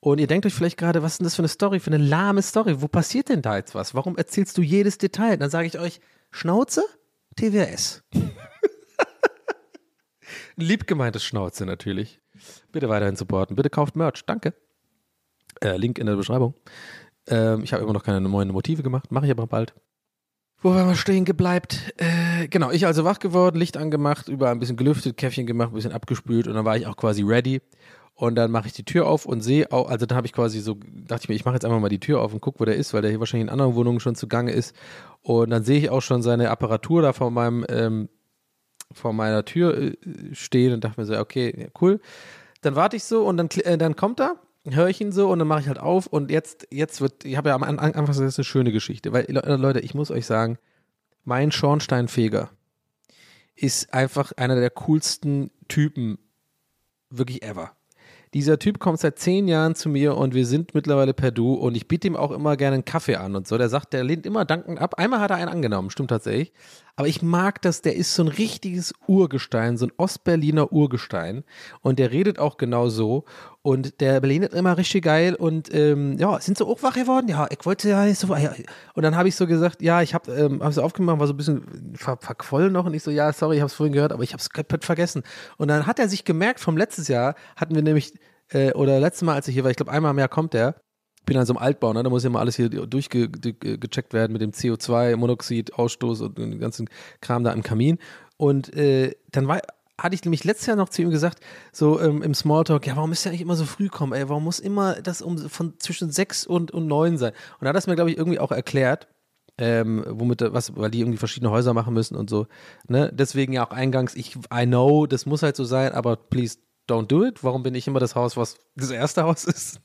Und ihr denkt euch vielleicht gerade, was ist denn das für eine Story, für eine lahme Story? Wo passiert denn da jetzt was? Warum erzählst du jedes Detail? Dann sage ich euch, Schnauze, TWS. Lieb gemeintes Schnauze natürlich. Bitte weiterhin supporten. Bitte kauft Merch. Danke. Äh, Link in der Beschreibung. Ähm, ich habe immer noch keine neuen Motive gemacht. Mache ich aber bald. Wo waren wir stehen gebleibt? Äh, genau, ich also wach geworden, Licht angemacht, überall ein bisschen gelüftet, Käffchen gemacht, ein bisschen abgespült und dann war ich auch quasi ready. Und dann mache ich die Tür auf und sehe auch, also da habe ich quasi so, dachte ich mir, ich mache jetzt einfach mal die Tür auf und gucke, wo der ist, weil der hier wahrscheinlich in anderen Wohnungen schon zugange ist. Und dann sehe ich auch schon seine Apparatur da vor meinem, ähm, vor meiner Tür äh, stehen und dachte mir so, okay, cool. Dann warte ich so und dann, äh, dann kommt er, höre ich ihn so und dann mache ich halt auf und jetzt, jetzt wird, ich habe ja am Anfang gesagt, das ist eine schöne Geschichte, weil Leute, ich muss euch sagen, mein Schornsteinfeger ist einfach einer der coolsten Typen wirklich ever. Dieser Typ kommt seit zehn Jahren zu mir und wir sind mittlerweile per Du und ich biete ihm auch immer gerne einen Kaffee an und so. Der sagt, der lehnt immer dankend ab. Einmal hat er einen angenommen, stimmt tatsächlich. Aber ich mag das, der ist so ein richtiges Urgestein, so ein Ostberliner Urgestein. Und der redet auch genau so. Und der Berlin ist immer richtig geil und ähm, ja, sind sie auch wach geworden? Ja, ich wollte ja nicht so. Und dann habe ich so gesagt, ja, ich habe ähm, aufgemacht, war so ein bisschen ver verquollen noch und ich so, ja, sorry, ich habe es vorhin gehört, aber ich habe es komplett vergessen. Und dann hat er sich gemerkt, vom letztes Jahr hatten wir nämlich, äh, oder letztes Mal, als ich hier war, ich glaube, einmal mehr kommt der, bin an so einem Altbau, ne? da muss ja mal alles hier durchgecheckt werden mit dem CO2, Monoxid, Ausstoß und dem ganzen Kram da im Kamin. Und äh, dann war, hatte ich nämlich letztes Jahr noch zu ihm gesagt, so ähm, im Smalltalk, ja, warum müsst ihr eigentlich immer so früh kommen, ey, warum muss immer das um von zwischen sechs und, und neun sein? Und da hat das mir, glaube ich, irgendwie auch erklärt, ähm, womit, was, weil die irgendwie verschiedene Häuser machen müssen und so. Ne? Deswegen ja auch eingangs, ich, I know, das muss halt so sein, aber please don't do it. Warum bin ich immer das Haus, was das erste Haus ist?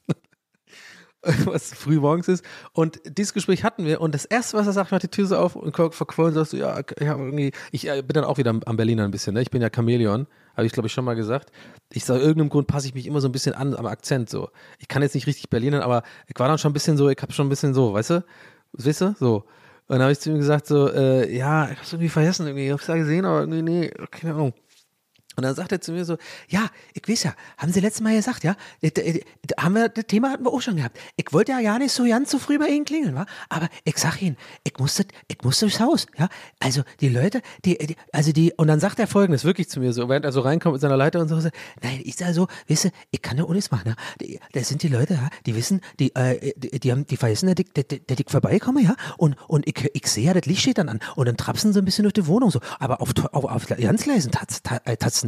was früh morgens ist. Und dieses Gespräch hatten wir. Und das erste, was er sagt, macht die Tür so auf und verquollen sagst du, ja, ich habe irgendwie, ich äh, bin dann auch wieder am, Berliner ein bisschen, ne? Ich bin ja Chamäleon, habe ich glaube ich schon mal gesagt. Ich sage, irgendeinem Grund passe ich mich immer so ein bisschen an am Akzent so. Ich kann jetzt nicht richtig Berlinern, aber ich war dann schon ein bisschen so, ich habe schon ein bisschen so, weißt du? Weißt du? So. Und dann habe ich zu ihm gesagt so, äh, ja, ich hab's irgendwie vergessen irgendwie, ich hab's da gesehen, aber irgendwie, nee, keine Ahnung. Und dann sagt er zu mir so, ja, ich weiß ja, haben Sie letztes Mal gesagt, ja, äh, äh, haben wir, das Thema hatten wir auch schon gehabt. Ich wollte ja gar nicht so ganz so früh bei Ihnen klingeln, wa? aber ich sag Ihnen, ich musste, ich musste durchs Haus, ja. Also die Leute, die, die, also die, und dann sagt er folgendes, wirklich zu mir so, während er so reinkommt mit seiner Leiter und so, nein, ich sag so, weißt du, ich kann ja auch nichts machen, ja. Das sind die Leute, ja, die wissen, die, äh, die, die haben, die vergessen, dass ich, dass, ich vorbeikomme, ja, und, und ich, ich sehe ja, das Licht steht dann an, und dann trapsen sie ein bisschen durch die Wohnung so, aber auf, auf, auf ganz leisen Tatzen, Tatzen,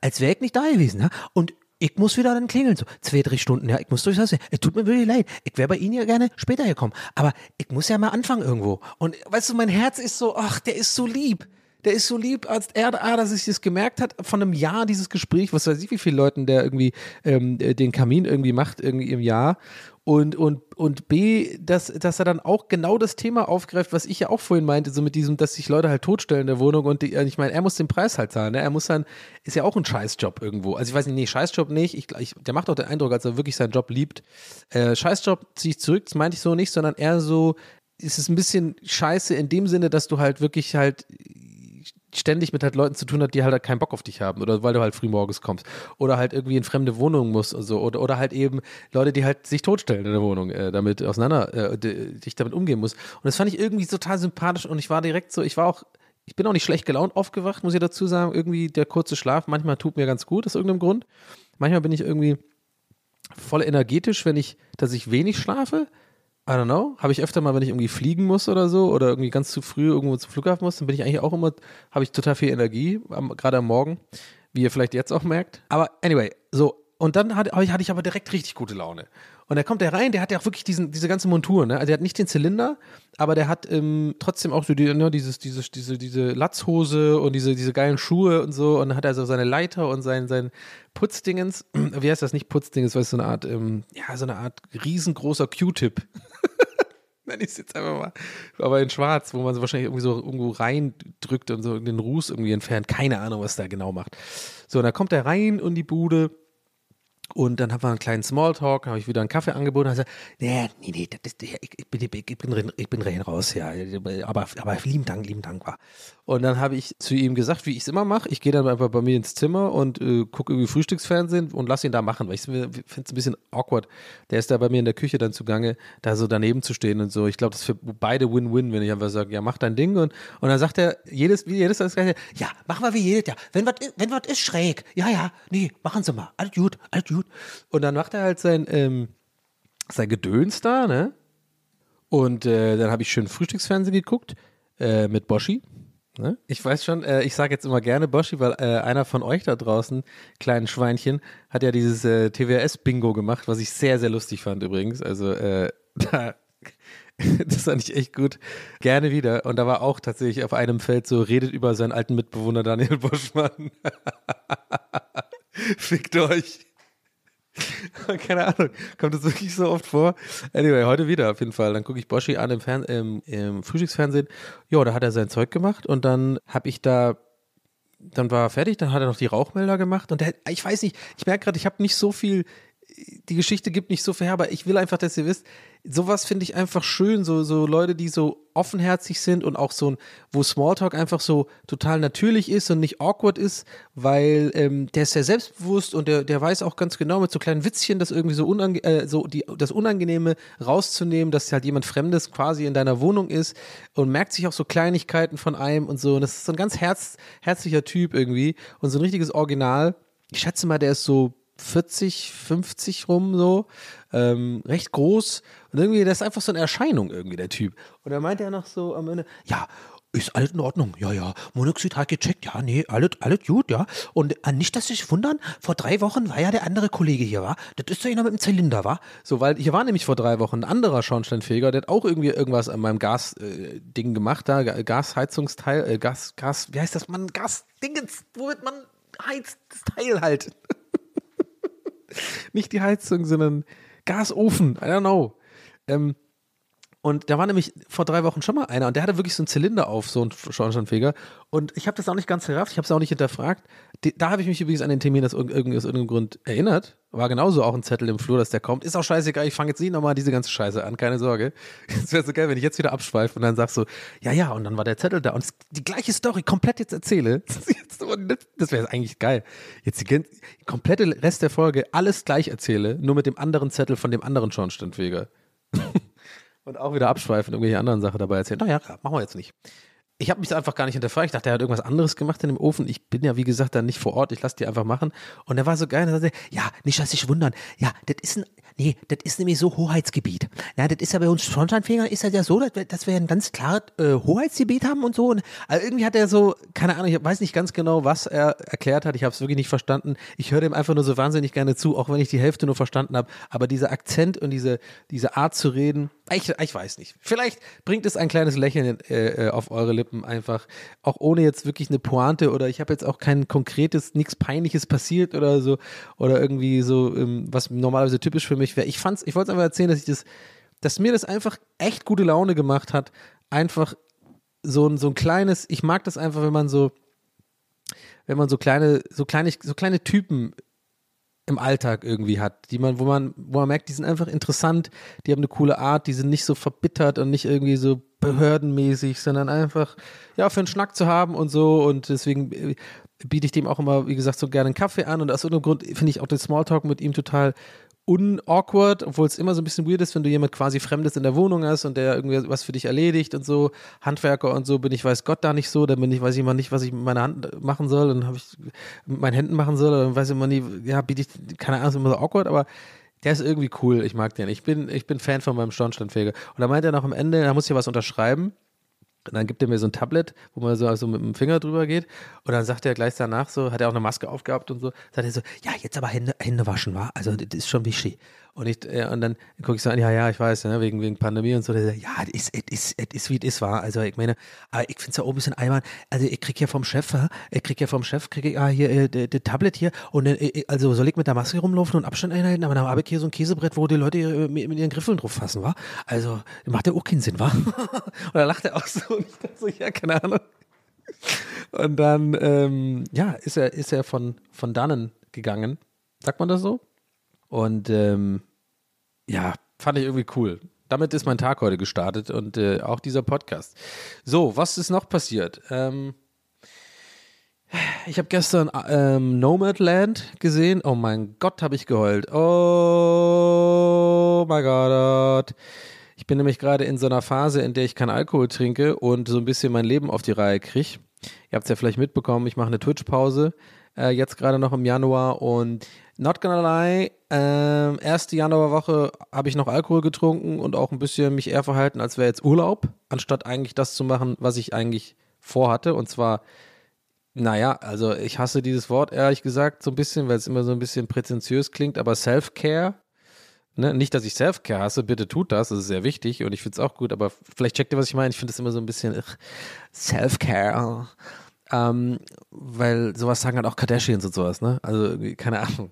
als wäre ich nicht da gewesen, ja, und ich muss wieder dann klingeln, so zwei, drei Stunden, ja, ich muss durchs Haus. Es tut mir wirklich leid. Ich wäre bei Ihnen ja gerne später gekommen. Aber ich muss ja mal anfangen irgendwo. Und weißt du, mein Herz ist so, ach, der ist so lieb. Der ist so lieb, als er, ah, dass ich das gemerkt hat, von einem Jahr dieses Gespräch, was weiß ich, wie viele Leuten der irgendwie ähm, den Kamin irgendwie macht, irgendwie im Jahr. Und, und, und B, dass, dass er dann auch genau das Thema aufgreift, was ich ja auch vorhin meinte, so mit diesem, dass sich Leute halt totstellen in der Wohnung und die, ich meine, er muss den Preis halt zahlen, ne? Er muss dann, ist ja auch ein Scheißjob irgendwo. Also ich weiß nicht, nee, Scheißjob nicht. Ich, ich, der macht auch den Eindruck, als er wirklich seinen Job liebt. Äh, Scheißjob ziehe ich zurück, das meinte ich so nicht, sondern eher so, ist es ein bisschen scheiße in dem Sinne, dass du halt wirklich halt ständig mit halt Leuten zu tun hat, die halt keinen Bock auf dich haben oder weil du halt früh morgens kommst oder halt irgendwie in fremde Wohnungen musst und so oder, oder halt eben Leute, die halt sich totstellen in der Wohnung, äh, damit auseinander, äh, dich damit umgehen muss. Und das fand ich irgendwie total sympathisch und ich war direkt so, ich war auch, ich bin auch nicht schlecht gelaunt aufgewacht, muss ich dazu sagen. Irgendwie der kurze Schlaf manchmal tut mir ganz gut aus irgendeinem Grund. Manchmal bin ich irgendwie voll energetisch, wenn ich, dass ich wenig schlafe. I don't know, habe ich öfter mal, wenn ich irgendwie fliegen muss oder so oder irgendwie ganz zu früh irgendwo zum Flughafen muss, dann bin ich eigentlich auch immer, habe ich total viel Energie, gerade am Morgen, wie ihr vielleicht jetzt auch merkt. Aber anyway, so, und dann hatte, hatte ich aber direkt richtig gute Laune. Und da kommt der rein, der hat ja auch wirklich diesen, diese ganze Montur, ne? Also der hat nicht den Zylinder, aber der hat ähm, trotzdem auch so die, ne, dieses, dieses, diese, diese Latzhose und diese, diese geilen Schuhe und so. Und dann hat er so seine Leiter und sein, sein Putzdingens. Wie heißt das nicht Putzdingens, es so eine Art, ähm, ja, so eine Art riesengroßer Q-Tip. Nenne ich es jetzt einfach mal. Aber in schwarz, wo man so wahrscheinlich irgendwie so irgendwo reindrückt und so den Ruß irgendwie entfernt. Keine Ahnung, was der genau macht. So, und dann kommt er rein in die Bude und dann haben wir einen kleinen Smalltalk, habe ich wieder einen Kaffee angeboten. Gesagt, nee, nee, nee, das, ich, ich, bin, ich, bin, ich bin rein raus, ja. Aber, aber lieben Dank, lieben Dank war. Und dann habe ich zu ihm gesagt, wie ich es immer mache. Ich gehe dann einfach bei mir ins Zimmer und äh, gucke irgendwie Frühstücksfernsehen und lasse ihn da machen, weil ich finde es ein bisschen awkward. Der ist da bei mir in der Küche dann zugange, da so daneben zu stehen und so. Ich glaube, das ist für beide Win-Win, wenn ich einfach sage, ja, mach dein Ding. Und, und dann sagt er, jedes, wie jedes ja, machen wir wie jedes Jahr. Wenn was wenn ist schräg, ja, ja, nee, machen Sie mal. Alles gut, alles gut. Und dann macht er halt sein, ähm, sein Gedöns da, ne? Und äh, dann habe ich schön Frühstücksfernsehen geguckt äh, mit Boschi. Ne? Ich weiß schon, äh, ich sage jetzt immer gerne Boschi, weil äh, einer von euch da draußen, kleinen Schweinchen, hat ja dieses äh, TWS-Bingo gemacht, was ich sehr, sehr lustig fand übrigens. Also äh, da, das fand ich echt gut. Gerne wieder. Und da war auch tatsächlich auf einem Feld so, redet über seinen alten Mitbewohner Daniel Boschmann. Fickt euch. Keine Ahnung, kommt das wirklich so oft vor? Anyway, heute wieder auf jeden Fall. Dann gucke ich Boschi an im, Fern im, im Frühstücksfernsehen. Ja, da hat er sein Zeug gemacht und dann habe ich da dann war er fertig, dann hat er noch die Rauchmelder gemacht und der, ich weiß nicht, ich merke gerade, ich habe nicht so viel die Geschichte gibt nicht so viel her, aber ich will einfach, dass ihr wisst, sowas finde ich einfach schön, so, so Leute, die so offenherzig sind und auch so ein, wo Smalltalk einfach so total natürlich ist und nicht awkward ist, weil ähm, der ist sehr selbstbewusst und der, der weiß auch ganz genau mit so kleinen Witzchen, das irgendwie so, unange äh, so die, das Unangenehme rauszunehmen, dass halt jemand Fremdes quasi in deiner Wohnung ist und merkt sich auch so Kleinigkeiten von einem und so. Und das ist so ein ganz herz, herzlicher Typ irgendwie und so ein richtiges Original. Ich schätze mal, der ist so 40, 50 rum so, ähm, recht groß und irgendwie, das ist einfach so eine Erscheinung irgendwie, der Typ. Und dann meinte er noch so am Ende, ja, ist alles in Ordnung, ja, ja. Monoxid hat gecheckt, ja, nee, alles, alles gut, ja. Und äh, nicht, dass Sie sich wundern, vor drei Wochen war ja der andere Kollege hier, war. Das ist doch einer mit dem Zylinder, war. So, weil hier war nämlich vor drei Wochen ein anderer Schornsteinfeger, der hat auch irgendwie irgendwas an meinem Gas-Ding äh, gemacht, da, Gasheizungsteil, äh, Gas, Gas, wie heißt das, man, Gas-Dingens, womit man heizt, das Teil halt. Nicht die Heizung, sondern Gasofen, I don't know. Ähm, und da war nämlich vor drei Wochen schon mal einer und der hatte wirklich so einen Zylinder auf, so einen Schornsteinfeger. Und ich habe das auch nicht ganz gerafft, ich habe es auch nicht hinterfragt. Da habe ich mich übrigens an den Termin aus, irg aus irgendeinem Grund erinnert. War genauso auch ein Zettel im Flur, dass der kommt. Ist auch scheißegal, ich fange jetzt nicht nochmal diese ganze Scheiße an, keine Sorge. Es wäre so geil, wenn ich jetzt wieder abschweife und dann sagst so, ja, ja, und dann war der Zettel da. Und die gleiche Story komplett jetzt erzähle. Das wäre eigentlich geil. Jetzt die, die komplette Rest der Folge alles gleich erzähle, nur mit dem anderen Zettel von dem anderen Schornsteinfeger. und auch wieder abschweifen, irgendwelche anderen Sachen dabei erzählen. Naja, machen wir jetzt nicht. Ich habe mich einfach gar nicht hinterfragt. Ich dachte, er hat irgendwas anderes gemacht in dem Ofen. Ich bin ja, wie gesagt, dann nicht vor Ort. Ich lasse die einfach machen. Und er war so geil. Er sagte, ja, nicht, dass sich wundern. Ja, das ist ein, nee, das ist nämlich so Hoheitsgebiet. Ja, das ist ja bei uns Schornsteinfeger ist das ja so, dass wir, dass wir ein ganz klares äh, Hoheitsgebiet haben und so. Und also irgendwie hat er so, keine Ahnung, ich weiß nicht ganz genau, was er erklärt hat. Ich habe es wirklich nicht verstanden. Ich höre dem einfach nur so wahnsinnig gerne zu, auch wenn ich die Hälfte nur verstanden habe. Aber dieser Akzent und diese, diese Art zu reden, ich, ich weiß nicht. Vielleicht bringt es ein kleines Lächeln äh, auf eure Lippen einfach, auch ohne jetzt wirklich eine Pointe oder ich habe jetzt auch kein konkretes, nichts Peinliches passiert oder so oder irgendwie so, ähm, was normalerweise typisch für mich wäre. Ich fand's, ich wollte es einfach erzählen, dass ich das, dass mir das einfach echt gute Laune gemacht hat. Einfach so ein, so ein kleines, ich mag das einfach, wenn man so, wenn man so kleine, so kleine, so kleine Typen im Alltag irgendwie hat, die man, wo man, wo man merkt, die sind einfach interessant, die haben eine coole Art, die sind nicht so verbittert und nicht irgendwie so behördenmäßig, sondern einfach, ja, für einen Schnack zu haben und so und deswegen äh, biete ich dem auch immer, wie gesagt, so gerne einen Kaffee an und aus irgendeinem Grund finde ich auch den Smalltalk mit ihm total unawkward, obwohl es immer so ein bisschen weird ist, wenn du jemand quasi Fremdes in der Wohnung hast und der irgendwie was für dich erledigt und so, Handwerker und so, bin ich weiß Gott da nicht so, dann bin ich, weiß ich immer nicht, was ich mit meiner Hand machen soll, dann habe ich mit meinen Händen machen soll, dann weiß ich immer nie, ja, biete ich, keine Ahnung, ist immer so awkward, aber der ist irgendwie cool, ich mag den. Ich bin, ich bin Fan von meinem Schornsteinfeger. Und da meint er noch am Ende, da muss ich was unterschreiben. Und dann gibt er mir so ein Tablet, wo man so also mit dem Finger drüber geht. Und dann sagt er gleich danach so, hat er auch eine Maske aufgehabt und so, sagt er so, ja, jetzt aber Hände, Hände waschen, war. Also das ist schon wichtig. Und, ich, äh, und dann gucke ich so an, ja, ja, ich weiß, ne, wegen, wegen Pandemie und so. Der sagt, ja, es ist, wie es ist, war. Also ich meine, aber ich finde es ja auch ein bisschen einmal, also ich krieg ja vom Chef, ich krieg ja vom Chef, krieg ich ja hier äh, das Tablet hier und äh, also soll ich mit der Maske rumlaufen und Abstand einhalten, aber dann habe ich hier so ein Käsebrett, wo die Leute äh, mit, mit ihren Griffeln drauf fassen, war. Also macht ja auch keinen Sinn, war. und dann lacht er auch so und ich dachte so, ja, keine Ahnung. Und dann, ähm, ja, ist er, ist er von, von dannen gegangen. Sagt man das so? Und ähm, ja, fand ich irgendwie cool. Damit ist mein Tag heute gestartet und äh, auch dieser Podcast. So, was ist noch passiert? Ähm, ich habe gestern ähm, Nomadland gesehen. Oh mein Gott, habe ich geheult. Oh mein Gott. Ich bin nämlich gerade in so einer Phase, in der ich keinen Alkohol trinke und so ein bisschen mein Leben auf die Reihe kriege. Ihr habt es ja vielleicht mitbekommen, ich mache eine Twitch-Pause. Äh, jetzt gerade noch im Januar und not gonna lie, ähm, erste Januarwoche habe ich noch Alkohol getrunken und auch ein bisschen mich eher verhalten, als wäre jetzt Urlaub, anstatt eigentlich das zu machen, was ich eigentlich vorhatte. Und zwar, naja, also ich hasse dieses Wort ehrlich gesagt so ein bisschen, weil es immer so ein bisschen prätentiös klingt, aber Self-Care. Ne? Nicht, dass ich Self-Care hasse, bitte tut das, das ist sehr wichtig und ich finde es auch gut, aber vielleicht checkt ihr, was ich meine. Ich finde es immer so ein bisschen Self-Care. Ähm, weil sowas sagen halt auch Kardashians und sowas, ne? Also, keine Ahnung.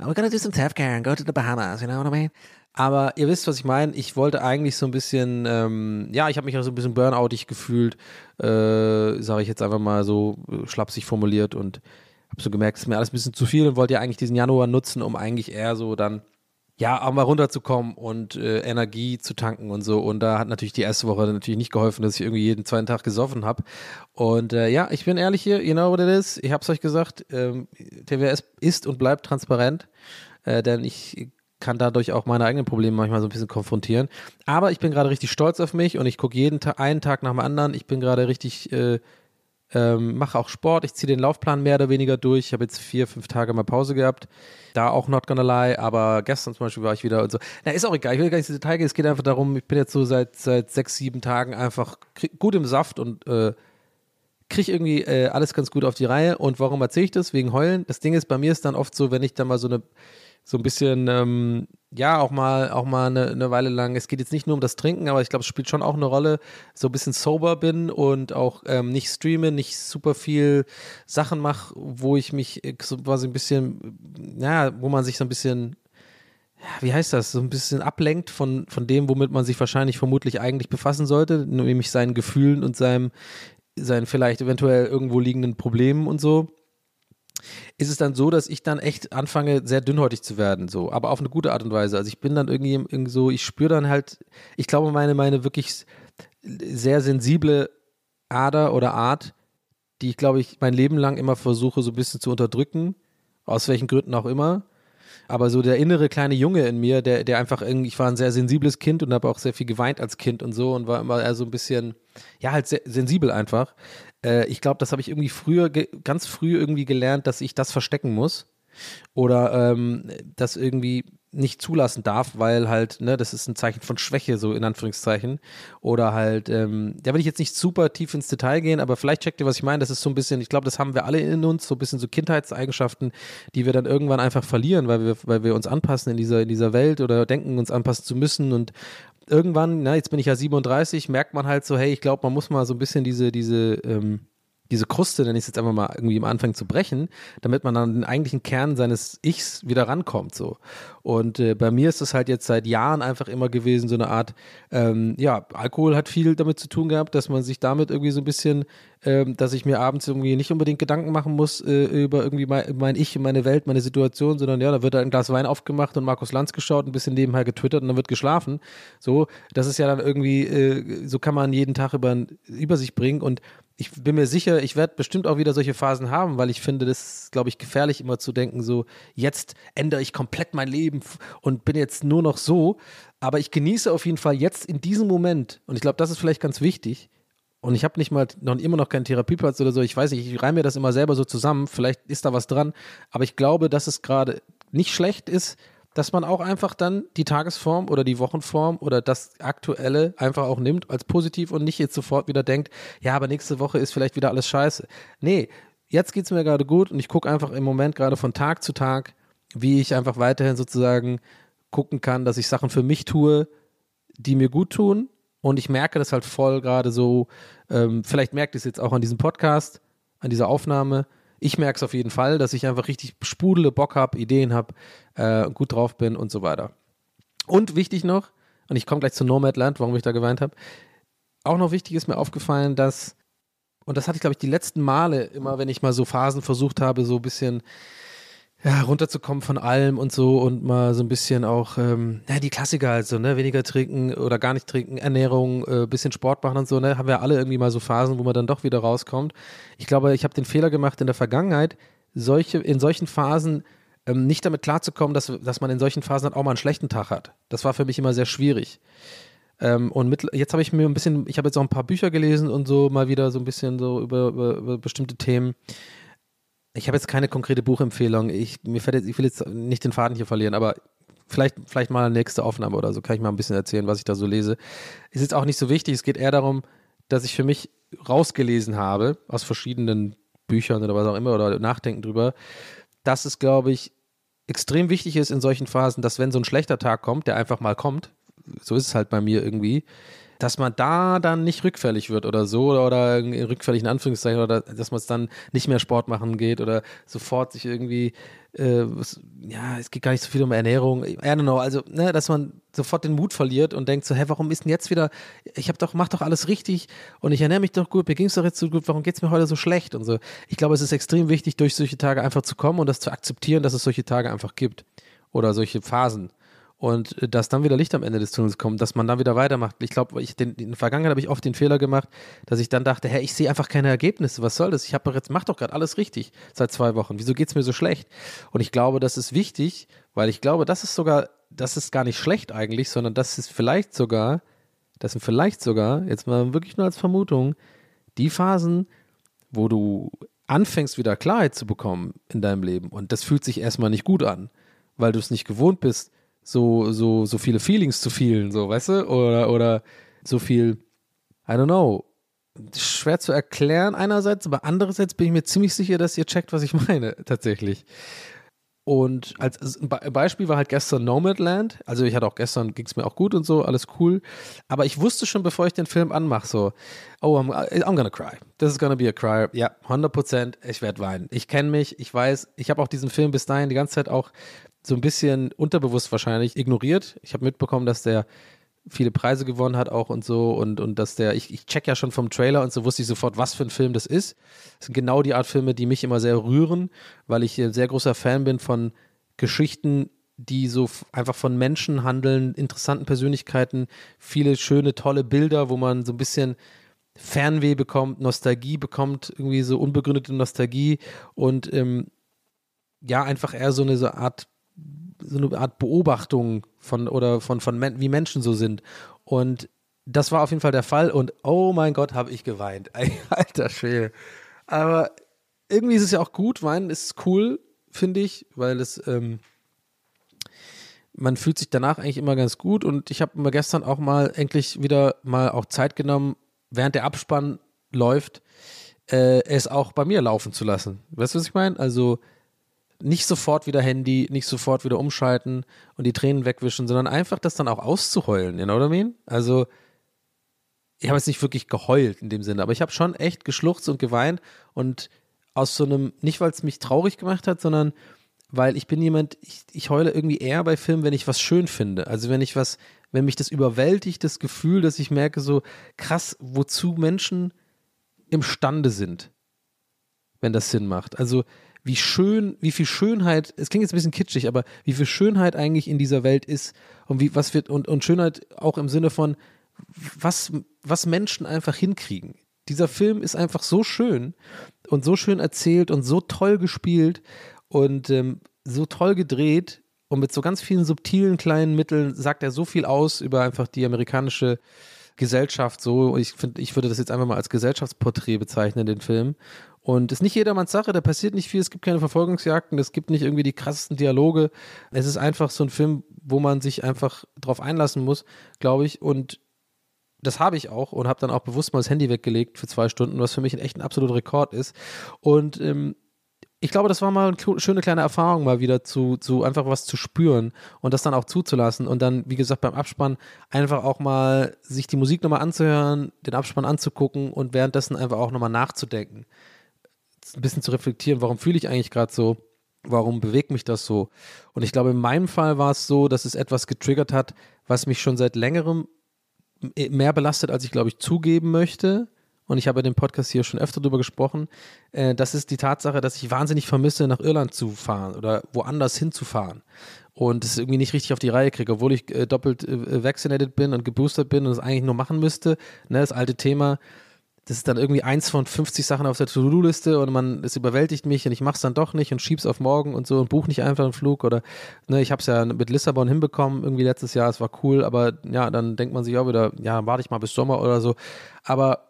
We're gonna do some self-care and go to the Bahamas, you know what I mean? Aber ihr wisst, was ich meine. Ich wollte eigentlich so ein bisschen, ähm, ja, ich habe mich auch so ein bisschen burnoutig gefühlt, äh, sage ich jetzt einfach mal so schlapsig formuliert und habe so gemerkt, es ist mir alles ein bisschen zu viel und wollte ja eigentlich diesen Januar nutzen, um eigentlich eher so dann ja, auch mal runterzukommen und äh, Energie zu tanken und so. Und da hat natürlich die erste Woche natürlich nicht geholfen, dass ich irgendwie jeden zweiten Tag gesoffen habe. Und äh, ja, ich bin ehrlich hier, you know what it is. Ich hab's euch gesagt, ähm, TWS ist und bleibt transparent, äh, denn ich kann dadurch auch meine eigenen Probleme manchmal so ein bisschen konfrontieren. Aber ich bin gerade richtig stolz auf mich und ich gucke jeden Tag, einen Tag nach dem anderen. Ich bin gerade richtig äh, ähm, mache auch Sport, ich ziehe den Laufplan mehr oder weniger durch. Ich habe jetzt vier, fünf Tage mal Pause gehabt. Da auch not gonna lie, aber gestern zum Beispiel war ich wieder und so. Na, ist auch egal, ich will gar nicht ins Detail gehen. Es geht einfach darum, ich bin jetzt so seit, seit sechs, sieben Tagen einfach gut im Saft und äh, kriege irgendwie äh, alles ganz gut auf die Reihe. Und warum erzähle ich das? Wegen Heulen. Das Ding ist, bei mir ist dann oft so, wenn ich dann mal so eine so ein bisschen, ähm, ja, auch mal, auch mal eine, eine, Weile lang, es geht jetzt nicht nur um das Trinken, aber ich glaube, es spielt schon auch eine Rolle, so ein bisschen sober bin und auch ähm, nicht streame, nicht super viel Sachen mache, wo ich mich so quasi ein bisschen, ja, wo man sich so ein bisschen wie heißt das, so ein bisschen ablenkt von, von dem, womit man sich wahrscheinlich vermutlich eigentlich befassen sollte, nämlich seinen Gefühlen und seinem, seinen vielleicht eventuell irgendwo liegenden Problemen und so, ist es dann so, dass ich dann echt anfange, sehr dünnhäutig zu werden, so, aber auf eine gute Art und Weise. Also ich bin dann irgendwie, irgendwie so, ich spüre dann halt, ich glaube, meine, meine wirklich sehr sensible Ader oder Art, die ich, glaube ich, mein Leben lang immer versuche, so ein bisschen zu unterdrücken, aus welchen Gründen auch immer. Aber so der innere kleine Junge in mir, der, der einfach irgendwie, ich war ein sehr sensibles Kind und habe auch sehr viel geweint als Kind und so und war immer eher so ein bisschen, ja, halt sehr sensibel einfach. Äh, ich glaube, das habe ich irgendwie früher, ganz früh irgendwie gelernt, dass ich das verstecken muss. Oder ähm, das irgendwie nicht zulassen darf, weil halt, ne, das ist ein Zeichen von Schwäche, so in Anführungszeichen. Oder halt, ähm, da will ich jetzt nicht super tief ins Detail gehen, aber vielleicht checkt ihr, was ich meine. Das ist so ein bisschen, ich glaube, das haben wir alle in uns, so ein bisschen so Kindheitseigenschaften, die wir dann irgendwann einfach verlieren, weil wir, weil wir uns anpassen in dieser, in dieser Welt oder denken, uns anpassen zu müssen und irgendwann, na, jetzt bin ich ja 37, merkt man halt so, hey, ich glaube, man muss mal so ein bisschen diese, diese, ähm, diese Kruste, nenne ich es jetzt einfach mal, irgendwie am Anfang zu brechen, damit man an den eigentlichen Kern seines Ichs wieder rankommt. So. Und äh, bei mir ist es halt jetzt seit Jahren einfach immer gewesen, so eine Art, ähm, ja, Alkohol hat viel damit zu tun gehabt, dass man sich damit irgendwie so ein bisschen, ähm, dass ich mir abends irgendwie nicht unbedingt Gedanken machen muss äh, über irgendwie mein, mein Ich, meine Welt, meine Situation, sondern ja, da wird ein Glas Wein aufgemacht und Markus Lanz geschaut, ein bisschen nebenher getwittert und dann wird geschlafen. So, das ist ja dann irgendwie, äh, so kann man jeden Tag über, über sich bringen und ich bin mir sicher, ich werde bestimmt auch wieder solche Phasen haben, weil ich finde, das ist, glaube ich, gefährlich, immer zu denken, so, jetzt ändere ich komplett mein Leben und bin jetzt nur noch so. Aber ich genieße auf jeden Fall jetzt in diesem Moment, und ich glaube, das ist vielleicht ganz wichtig, und ich habe nicht mal noch immer noch keinen Therapieplatz oder so, ich weiß nicht, ich reime mir das immer selber so zusammen, vielleicht ist da was dran, aber ich glaube, dass es gerade nicht schlecht ist, dass man auch einfach dann die Tagesform oder die Wochenform oder das Aktuelle einfach auch nimmt als positiv und nicht jetzt sofort wieder denkt, ja, aber nächste Woche ist vielleicht wieder alles scheiße. Nee, jetzt geht es mir gerade gut und ich gucke einfach im Moment gerade von Tag zu Tag, wie ich einfach weiterhin sozusagen gucken kann, dass ich Sachen für mich tue, die mir gut tun. Und ich merke das halt voll gerade so, ähm, vielleicht merkt ihr es jetzt auch an diesem Podcast, an dieser Aufnahme, ich merke es auf jeden Fall, dass ich einfach richtig sprudele, Bock habe, Ideen habe, äh, gut drauf bin und so weiter. Und wichtig noch, und ich komme gleich zu Nomadland, warum ich da geweint habe, auch noch wichtig ist mir aufgefallen, dass, und das hatte ich glaube ich die letzten Male immer, wenn ich mal so Phasen versucht habe, so ein bisschen ja, runterzukommen von allem und so und mal so ein bisschen auch, ähm, ja, die Klassiker halt so, ne, weniger trinken oder gar nicht trinken, Ernährung, äh, bisschen Sport machen und so, ne, haben wir alle irgendwie mal so Phasen, wo man dann doch wieder rauskommt. Ich glaube, ich habe den Fehler gemacht in der Vergangenheit, solche, in solchen Phasen ähm, nicht damit klarzukommen, dass, dass man in solchen Phasen dann auch mal einen schlechten Tag hat. Das war für mich immer sehr schwierig. Ähm, und mit, jetzt habe ich mir ein bisschen, ich habe jetzt auch ein paar Bücher gelesen und so mal wieder so ein bisschen so über, über, über bestimmte Themen. Ich habe jetzt keine konkrete Buchempfehlung. Ich, mir fällt jetzt, ich will jetzt nicht den Faden hier verlieren, aber vielleicht, vielleicht mal nächste Aufnahme oder so kann ich mal ein bisschen erzählen, was ich da so lese. Ist jetzt auch nicht so wichtig. Es geht eher darum, dass ich für mich rausgelesen habe, aus verschiedenen Büchern oder was auch immer, oder Nachdenken drüber, dass es, glaube ich, extrem wichtig ist in solchen Phasen, dass wenn so ein schlechter Tag kommt, der einfach mal kommt, so ist es halt bei mir irgendwie, dass man da dann nicht rückfällig wird oder so oder, oder rückfällig in Anführungszeichen oder dass man es dann nicht mehr Sport machen geht oder sofort sich irgendwie, äh, ja, es geht gar nicht so viel um Ernährung, I don't know, also, ne, dass man sofort den Mut verliert und denkt so, hä, warum ist denn jetzt wieder, ich habe doch, mach doch alles richtig und ich ernähre mich doch gut, mir ging es doch jetzt so gut, warum geht es mir heute so schlecht und so. Ich glaube, es ist extrem wichtig, durch solche Tage einfach zu kommen und das zu akzeptieren, dass es solche Tage einfach gibt oder solche Phasen und äh, dass dann wieder Licht am Ende des Tunnels kommt, dass man dann wieder weitermacht. Ich glaube, in der Vergangenheit habe ich oft den Fehler gemacht, dass ich dann dachte, hä, ich sehe einfach keine Ergebnisse, was soll das? Ich habe jetzt, mach doch gerade alles richtig seit zwei Wochen. Wieso geht es mir so schlecht? Und ich glaube, das ist wichtig, weil ich glaube, das ist sogar, das ist gar nicht schlecht eigentlich, sondern das ist vielleicht sogar, das sind vielleicht sogar, jetzt mal wirklich nur als Vermutung, die Phasen, wo du anfängst, wieder Klarheit zu bekommen in deinem Leben. Und das fühlt sich erstmal nicht gut an, weil du es nicht gewohnt bist, so, so, so viele Feelings zu fühlen, so, weißt du? Oder, oder so viel, I don't know, schwer zu erklären einerseits, aber andererseits bin ich mir ziemlich sicher, dass ihr checkt, was ich meine, tatsächlich. Und als Beispiel war halt gestern Nomadland. Also ich hatte auch gestern, ging es mir auch gut und so, alles cool. Aber ich wusste schon, bevor ich den Film anmache, so, oh, I'm, I'm gonna cry. This is gonna be a cry. Ja, 100 Prozent, ich werde weinen. Ich kenne mich, ich weiß, ich habe auch diesen Film bis dahin die ganze Zeit auch so ein bisschen unterbewusst wahrscheinlich ignoriert. Ich habe mitbekommen, dass der viele Preise gewonnen hat auch und so und, und dass der, ich, ich check ja schon vom Trailer und so wusste ich sofort, was für ein Film das ist. Das sind genau die Art Filme, die mich immer sehr rühren, weil ich ein sehr großer Fan bin von Geschichten, die so einfach von Menschen handeln, interessanten Persönlichkeiten, viele schöne, tolle Bilder, wo man so ein bisschen Fernweh bekommt, Nostalgie bekommt, irgendwie so unbegründete Nostalgie und ähm, ja, einfach eher so eine so Art so eine Art Beobachtung von oder von, von Men wie Menschen so sind. Und das war auf jeden Fall der Fall. Und oh mein Gott, habe ich geweint. Alter Schwede. Aber irgendwie ist es ja auch gut. Weinen ist cool, finde ich, weil es, ähm, man fühlt sich danach eigentlich immer ganz gut. Und ich habe mir gestern auch mal endlich wieder mal auch Zeit genommen, während der Abspann läuft, äh, es auch bei mir laufen zu lassen. Weißt du, was ich meine? Also, nicht sofort wieder Handy, nicht sofort wieder umschalten und die Tränen wegwischen, sondern einfach das dann auch auszuheulen, you know what I mean? Also, ich habe jetzt nicht wirklich geheult in dem Sinne, aber ich habe schon echt geschluchzt und geweint und aus so einem, nicht weil es mich traurig gemacht hat, sondern weil ich bin jemand, ich, ich heule irgendwie eher bei Filmen, wenn ich was schön finde. Also wenn ich was, wenn mich das überwältigt, das Gefühl, dass ich merke, so krass, wozu Menschen imstande sind, wenn das Sinn macht. Also wie schön, wie viel Schönheit, es klingt jetzt ein bisschen kitschig, aber wie viel Schönheit eigentlich in dieser Welt ist und wie, was wird, und, und Schönheit auch im Sinne von, was, was Menschen einfach hinkriegen. Dieser Film ist einfach so schön und so schön erzählt und so toll gespielt und ähm, so toll gedreht und mit so ganz vielen subtilen kleinen Mitteln sagt er so viel aus über einfach die amerikanische Gesellschaft so. Ich finde, ich würde das jetzt einfach mal als Gesellschaftsporträt bezeichnen, den Film. Und es ist nicht jedermanns Sache, da passiert nicht viel, es gibt keine Verfolgungsjagden, es gibt nicht irgendwie die krassesten Dialoge. Es ist einfach so ein Film, wo man sich einfach drauf einlassen muss, glaube ich. Und das habe ich auch und habe dann auch bewusst mal das Handy weggelegt für zwei Stunden, was für mich ein echt ein absoluter Rekord ist. Und ähm, ich glaube, das war mal eine schöne kleine Erfahrung, mal wieder zu, zu einfach was zu spüren und das dann auch zuzulassen und dann, wie gesagt, beim Abspann einfach auch mal sich die Musik nochmal anzuhören, den Abspann anzugucken und währenddessen einfach auch nochmal nachzudenken. Ein bisschen zu reflektieren, warum fühle ich eigentlich gerade so? Warum bewegt mich das so? Und ich glaube, in meinem Fall war es so, dass es etwas getriggert hat, was mich schon seit längerem mehr belastet, als ich, glaube ich, zugeben möchte. Und ich habe in dem Podcast hier schon öfter darüber gesprochen. Äh, das ist die Tatsache, dass ich wahnsinnig vermisse, nach Irland zu fahren oder woanders hinzufahren. Und es irgendwie nicht richtig auf die Reihe kriege, obwohl ich äh, doppelt äh, vaccinated bin und geboostert bin und es eigentlich nur machen müsste. Ne, das alte Thema. Das ist dann irgendwie eins von 50 Sachen auf der To-Do-Liste und man, es überwältigt mich und ich mache es dann doch nicht und schieb's auf morgen und so und buche nicht einfach einen Flug oder, ne, ich habe es ja mit Lissabon hinbekommen irgendwie letztes Jahr, es war cool, aber ja, dann denkt man sich auch wieder, ja, warte ich mal bis Sommer oder so. Aber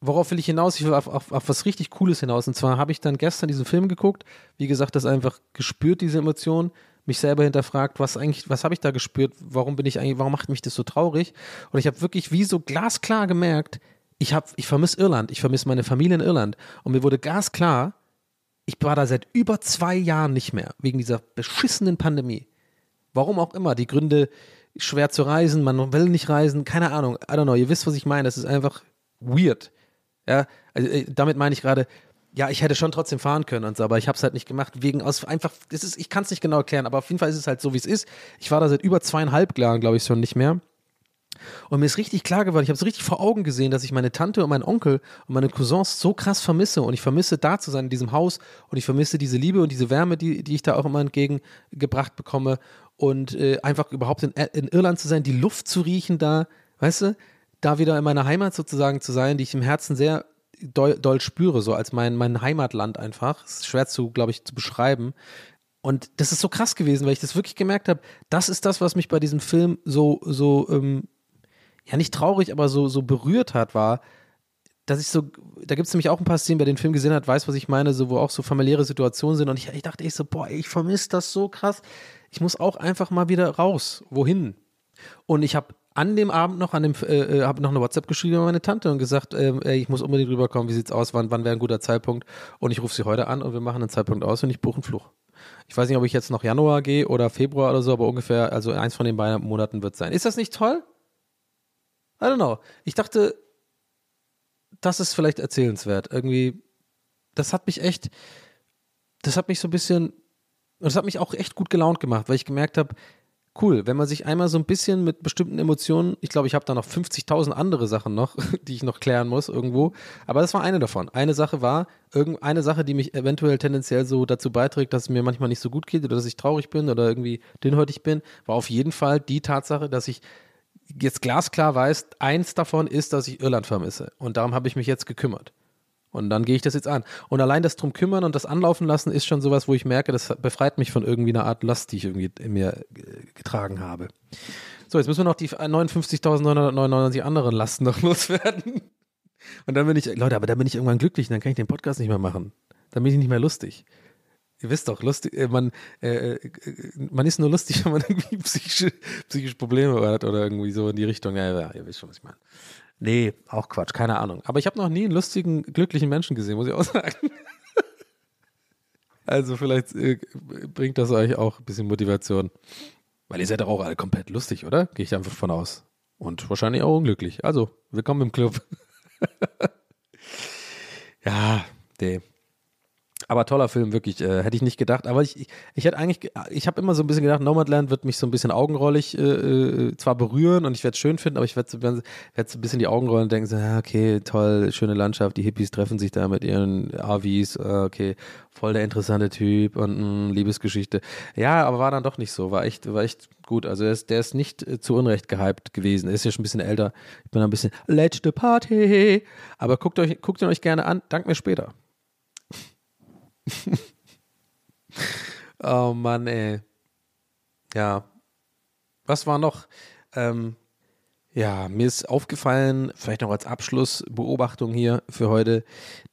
worauf will ich hinaus? Ich will auf, auf, auf was richtig Cooles hinaus. Und zwar habe ich dann gestern diesen Film geguckt, wie gesagt, das einfach gespürt, diese Emotion, mich selber hinterfragt, was eigentlich, was habe ich da gespürt, warum bin ich eigentlich, warum macht mich das so traurig? Und ich habe wirklich wie so glasklar gemerkt, ich ich vermisse Irland, ich vermisse meine Familie in Irland. Und mir wurde glasklar, ich war da seit über zwei Jahren nicht mehr, wegen dieser beschissenen Pandemie. Warum auch immer, die Gründe, schwer zu reisen, man will nicht reisen, keine Ahnung, I don't know, ihr wisst, was ich meine, das ist einfach weird. Ja, also, äh, damit meine ich gerade, ja, ich hätte schon trotzdem fahren können und so, aber ich habe es halt nicht gemacht, wegen aus einfach, das ist, ich kann es nicht genau erklären, aber auf jeden Fall ist es halt so, wie es ist. Ich war da seit über zweieinhalb Jahren, glaube ich, schon nicht mehr. Und mir ist richtig klar geworden, ich habe es richtig vor Augen gesehen, dass ich meine Tante und meinen Onkel und meine Cousins so krass vermisse. Und ich vermisse da zu sein in diesem Haus und ich vermisse diese Liebe und diese Wärme, die, die ich da auch immer entgegengebracht bekomme. Und äh, einfach überhaupt in, in Irland zu sein, die Luft zu riechen da, weißt du, da wieder in meiner Heimat sozusagen zu sein, die ich im Herzen sehr doll, doll spüre, so als mein, mein Heimatland einfach. Das ist schwer zu, glaube ich, zu beschreiben. Und das ist so krass gewesen, weil ich das wirklich gemerkt habe, das ist das, was mich bei diesem Film so, so, ähm, ja nicht traurig, aber so, so berührt hat, war, dass ich so, da gibt es nämlich auch ein paar Szenen, wer den Film gesehen hat, weiß, was ich meine, so, wo auch so familiäre Situationen sind. Und ich, ich dachte ich so, boah, ich vermisse das so krass. Ich muss auch einfach mal wieder raus. Wohin? Und ich habe an dem Abend noch an dem äh, äh, habe noch eine WhatsApp geschrieben an meine Tante und gesagt, ey, ich muss unbedingt rüberkommen, wie sieht's aus, wann, wann wäre ein guter Zeitpunkt? Und ich rufe sie heute an und wir machen einen Zeitpunkt aus und ich buche einen Flug. Ich weiß nicht, ob ich jetzt noch Januar gehe oder Februar oder so, aber ungefähr, also eins von den beiden Monaten wird sein. Ist das nicht toll? I don't know. Ich dachte, das ist vielleicht erzählenswert. Irgendwie, das hat mich echt, das hat mich so ein bisschen das hat mich auch echt gut gelaunt gemacht, weil ich gemerkt habe, cool, wenn man sich einmal so ein bisschen mit bestimmten Emotionen, ich glaube, ich habe da noch 50.000 andere Sachen noch, die ich noch klären muss irgendwo, aber das war eine davon. Eine Sache war, irgendeine Sache, die mich eventuell tendenziell so dazu beiträgt, dass es mir manchmal nicht so gut geht oder dass ich traurig bin oder irgendwie dünnhäutig bin, war auf jeden Fall die Tatsache, dass ich jetzt glasklar weiß, eins davon ist, dass ich Irland vermisse. Und darum habe ich mich jetzt gekümmert. Und dann gehe ich das jetzt an. Und allein das drum kümmern und das anlaufen lassen ist schon sowas, wo ich merke, das befreit mich von irgendwie einer Art Last, die ich irgendwie in mir äh, getragen habe. So, jetzt müssen wir noch die 59.999 anderen Lasten noch loswerden. Und dann bin ich, Leute, aber dann bin ich irgendwann glücklich und dann kann ich den Podcast nicht mehr machen. Dann bin ich nicht mehr lustig. Ihr wisst doch, lustig, äh, man, äh, äh, man ist nur lustig, wenn man irgendwie psychische, psychische Probleme hat oder irgendwie so in die Richtung. Ja, ja, ihr wisst schon, was ich meine. Nee, auch Quatsch, keine Ahnung. Aber ich habe noch nie einen lustigen, glücklichen Menschen gesehen, muss ich auch sagen. also vielleicht äh, bringt das euch auch ein bisschen Motivation. Weil ihr seid doch auch alle komplett lustig, oder? Gehe ich einfach von aus. Und wahrscheinlich auch unglücklich. Also, willkommen im Club. ja, nee. Aber toller Film, wirklich. Äh, hätte ich nicht gedacht. Aber ich, ich, ich hätte eigentlich, ich habe immer so ein bisschen gedacht, Nomadland wird mich so ein bisschen augenrollig äh, äh zwar berühren und ich werde es schön finden, aber ich werde so, werd so ein bisschen die Augen rollen und denken so, ja, okay, toll, schöne Landschaft, die Hippies treffen sich da mit ihren RVs, äh, okay, voll der interessante Typ und mh, mm, Liebesgeschichte. Ja, aber war dann doch nicht so, war echt, war echt gut. Also der ist, der ist nicht äh, zu Unrecht gehypt gewesen. Er ist ja schon ein bisschen älter. Ich bin ein bisschen letzte Party. Aber guckt euch, guckt ihn euch gerne an. Dank mir später. oh Mann, ey. Ja. Was war noch? Ähm, ja, mir ist aufgefallen, vielleicht noch als Abschlussbeobachtung hier für heute,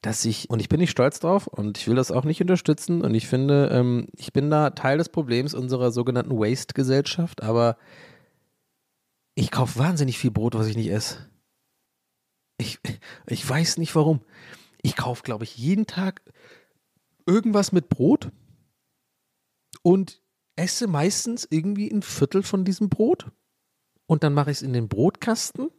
dass ich, und ich bin nicht stolz drauf und ich will das auch nicht unterstützen und ich finde, ähm, ich bin da Teil des Problems unserer sogenannten Waste-Gesellschaft, aber ich kaufe wahnsinnig viel Brot, was ich nicht esse. Ich, ich weiß nicht warum. Ich kaufe, glaube ich, jeden Tag irgendwas mit Brot und esse meistens irgendwie ein Viertel von diesem Brot. Und dann mache ich es in den Brotkasten.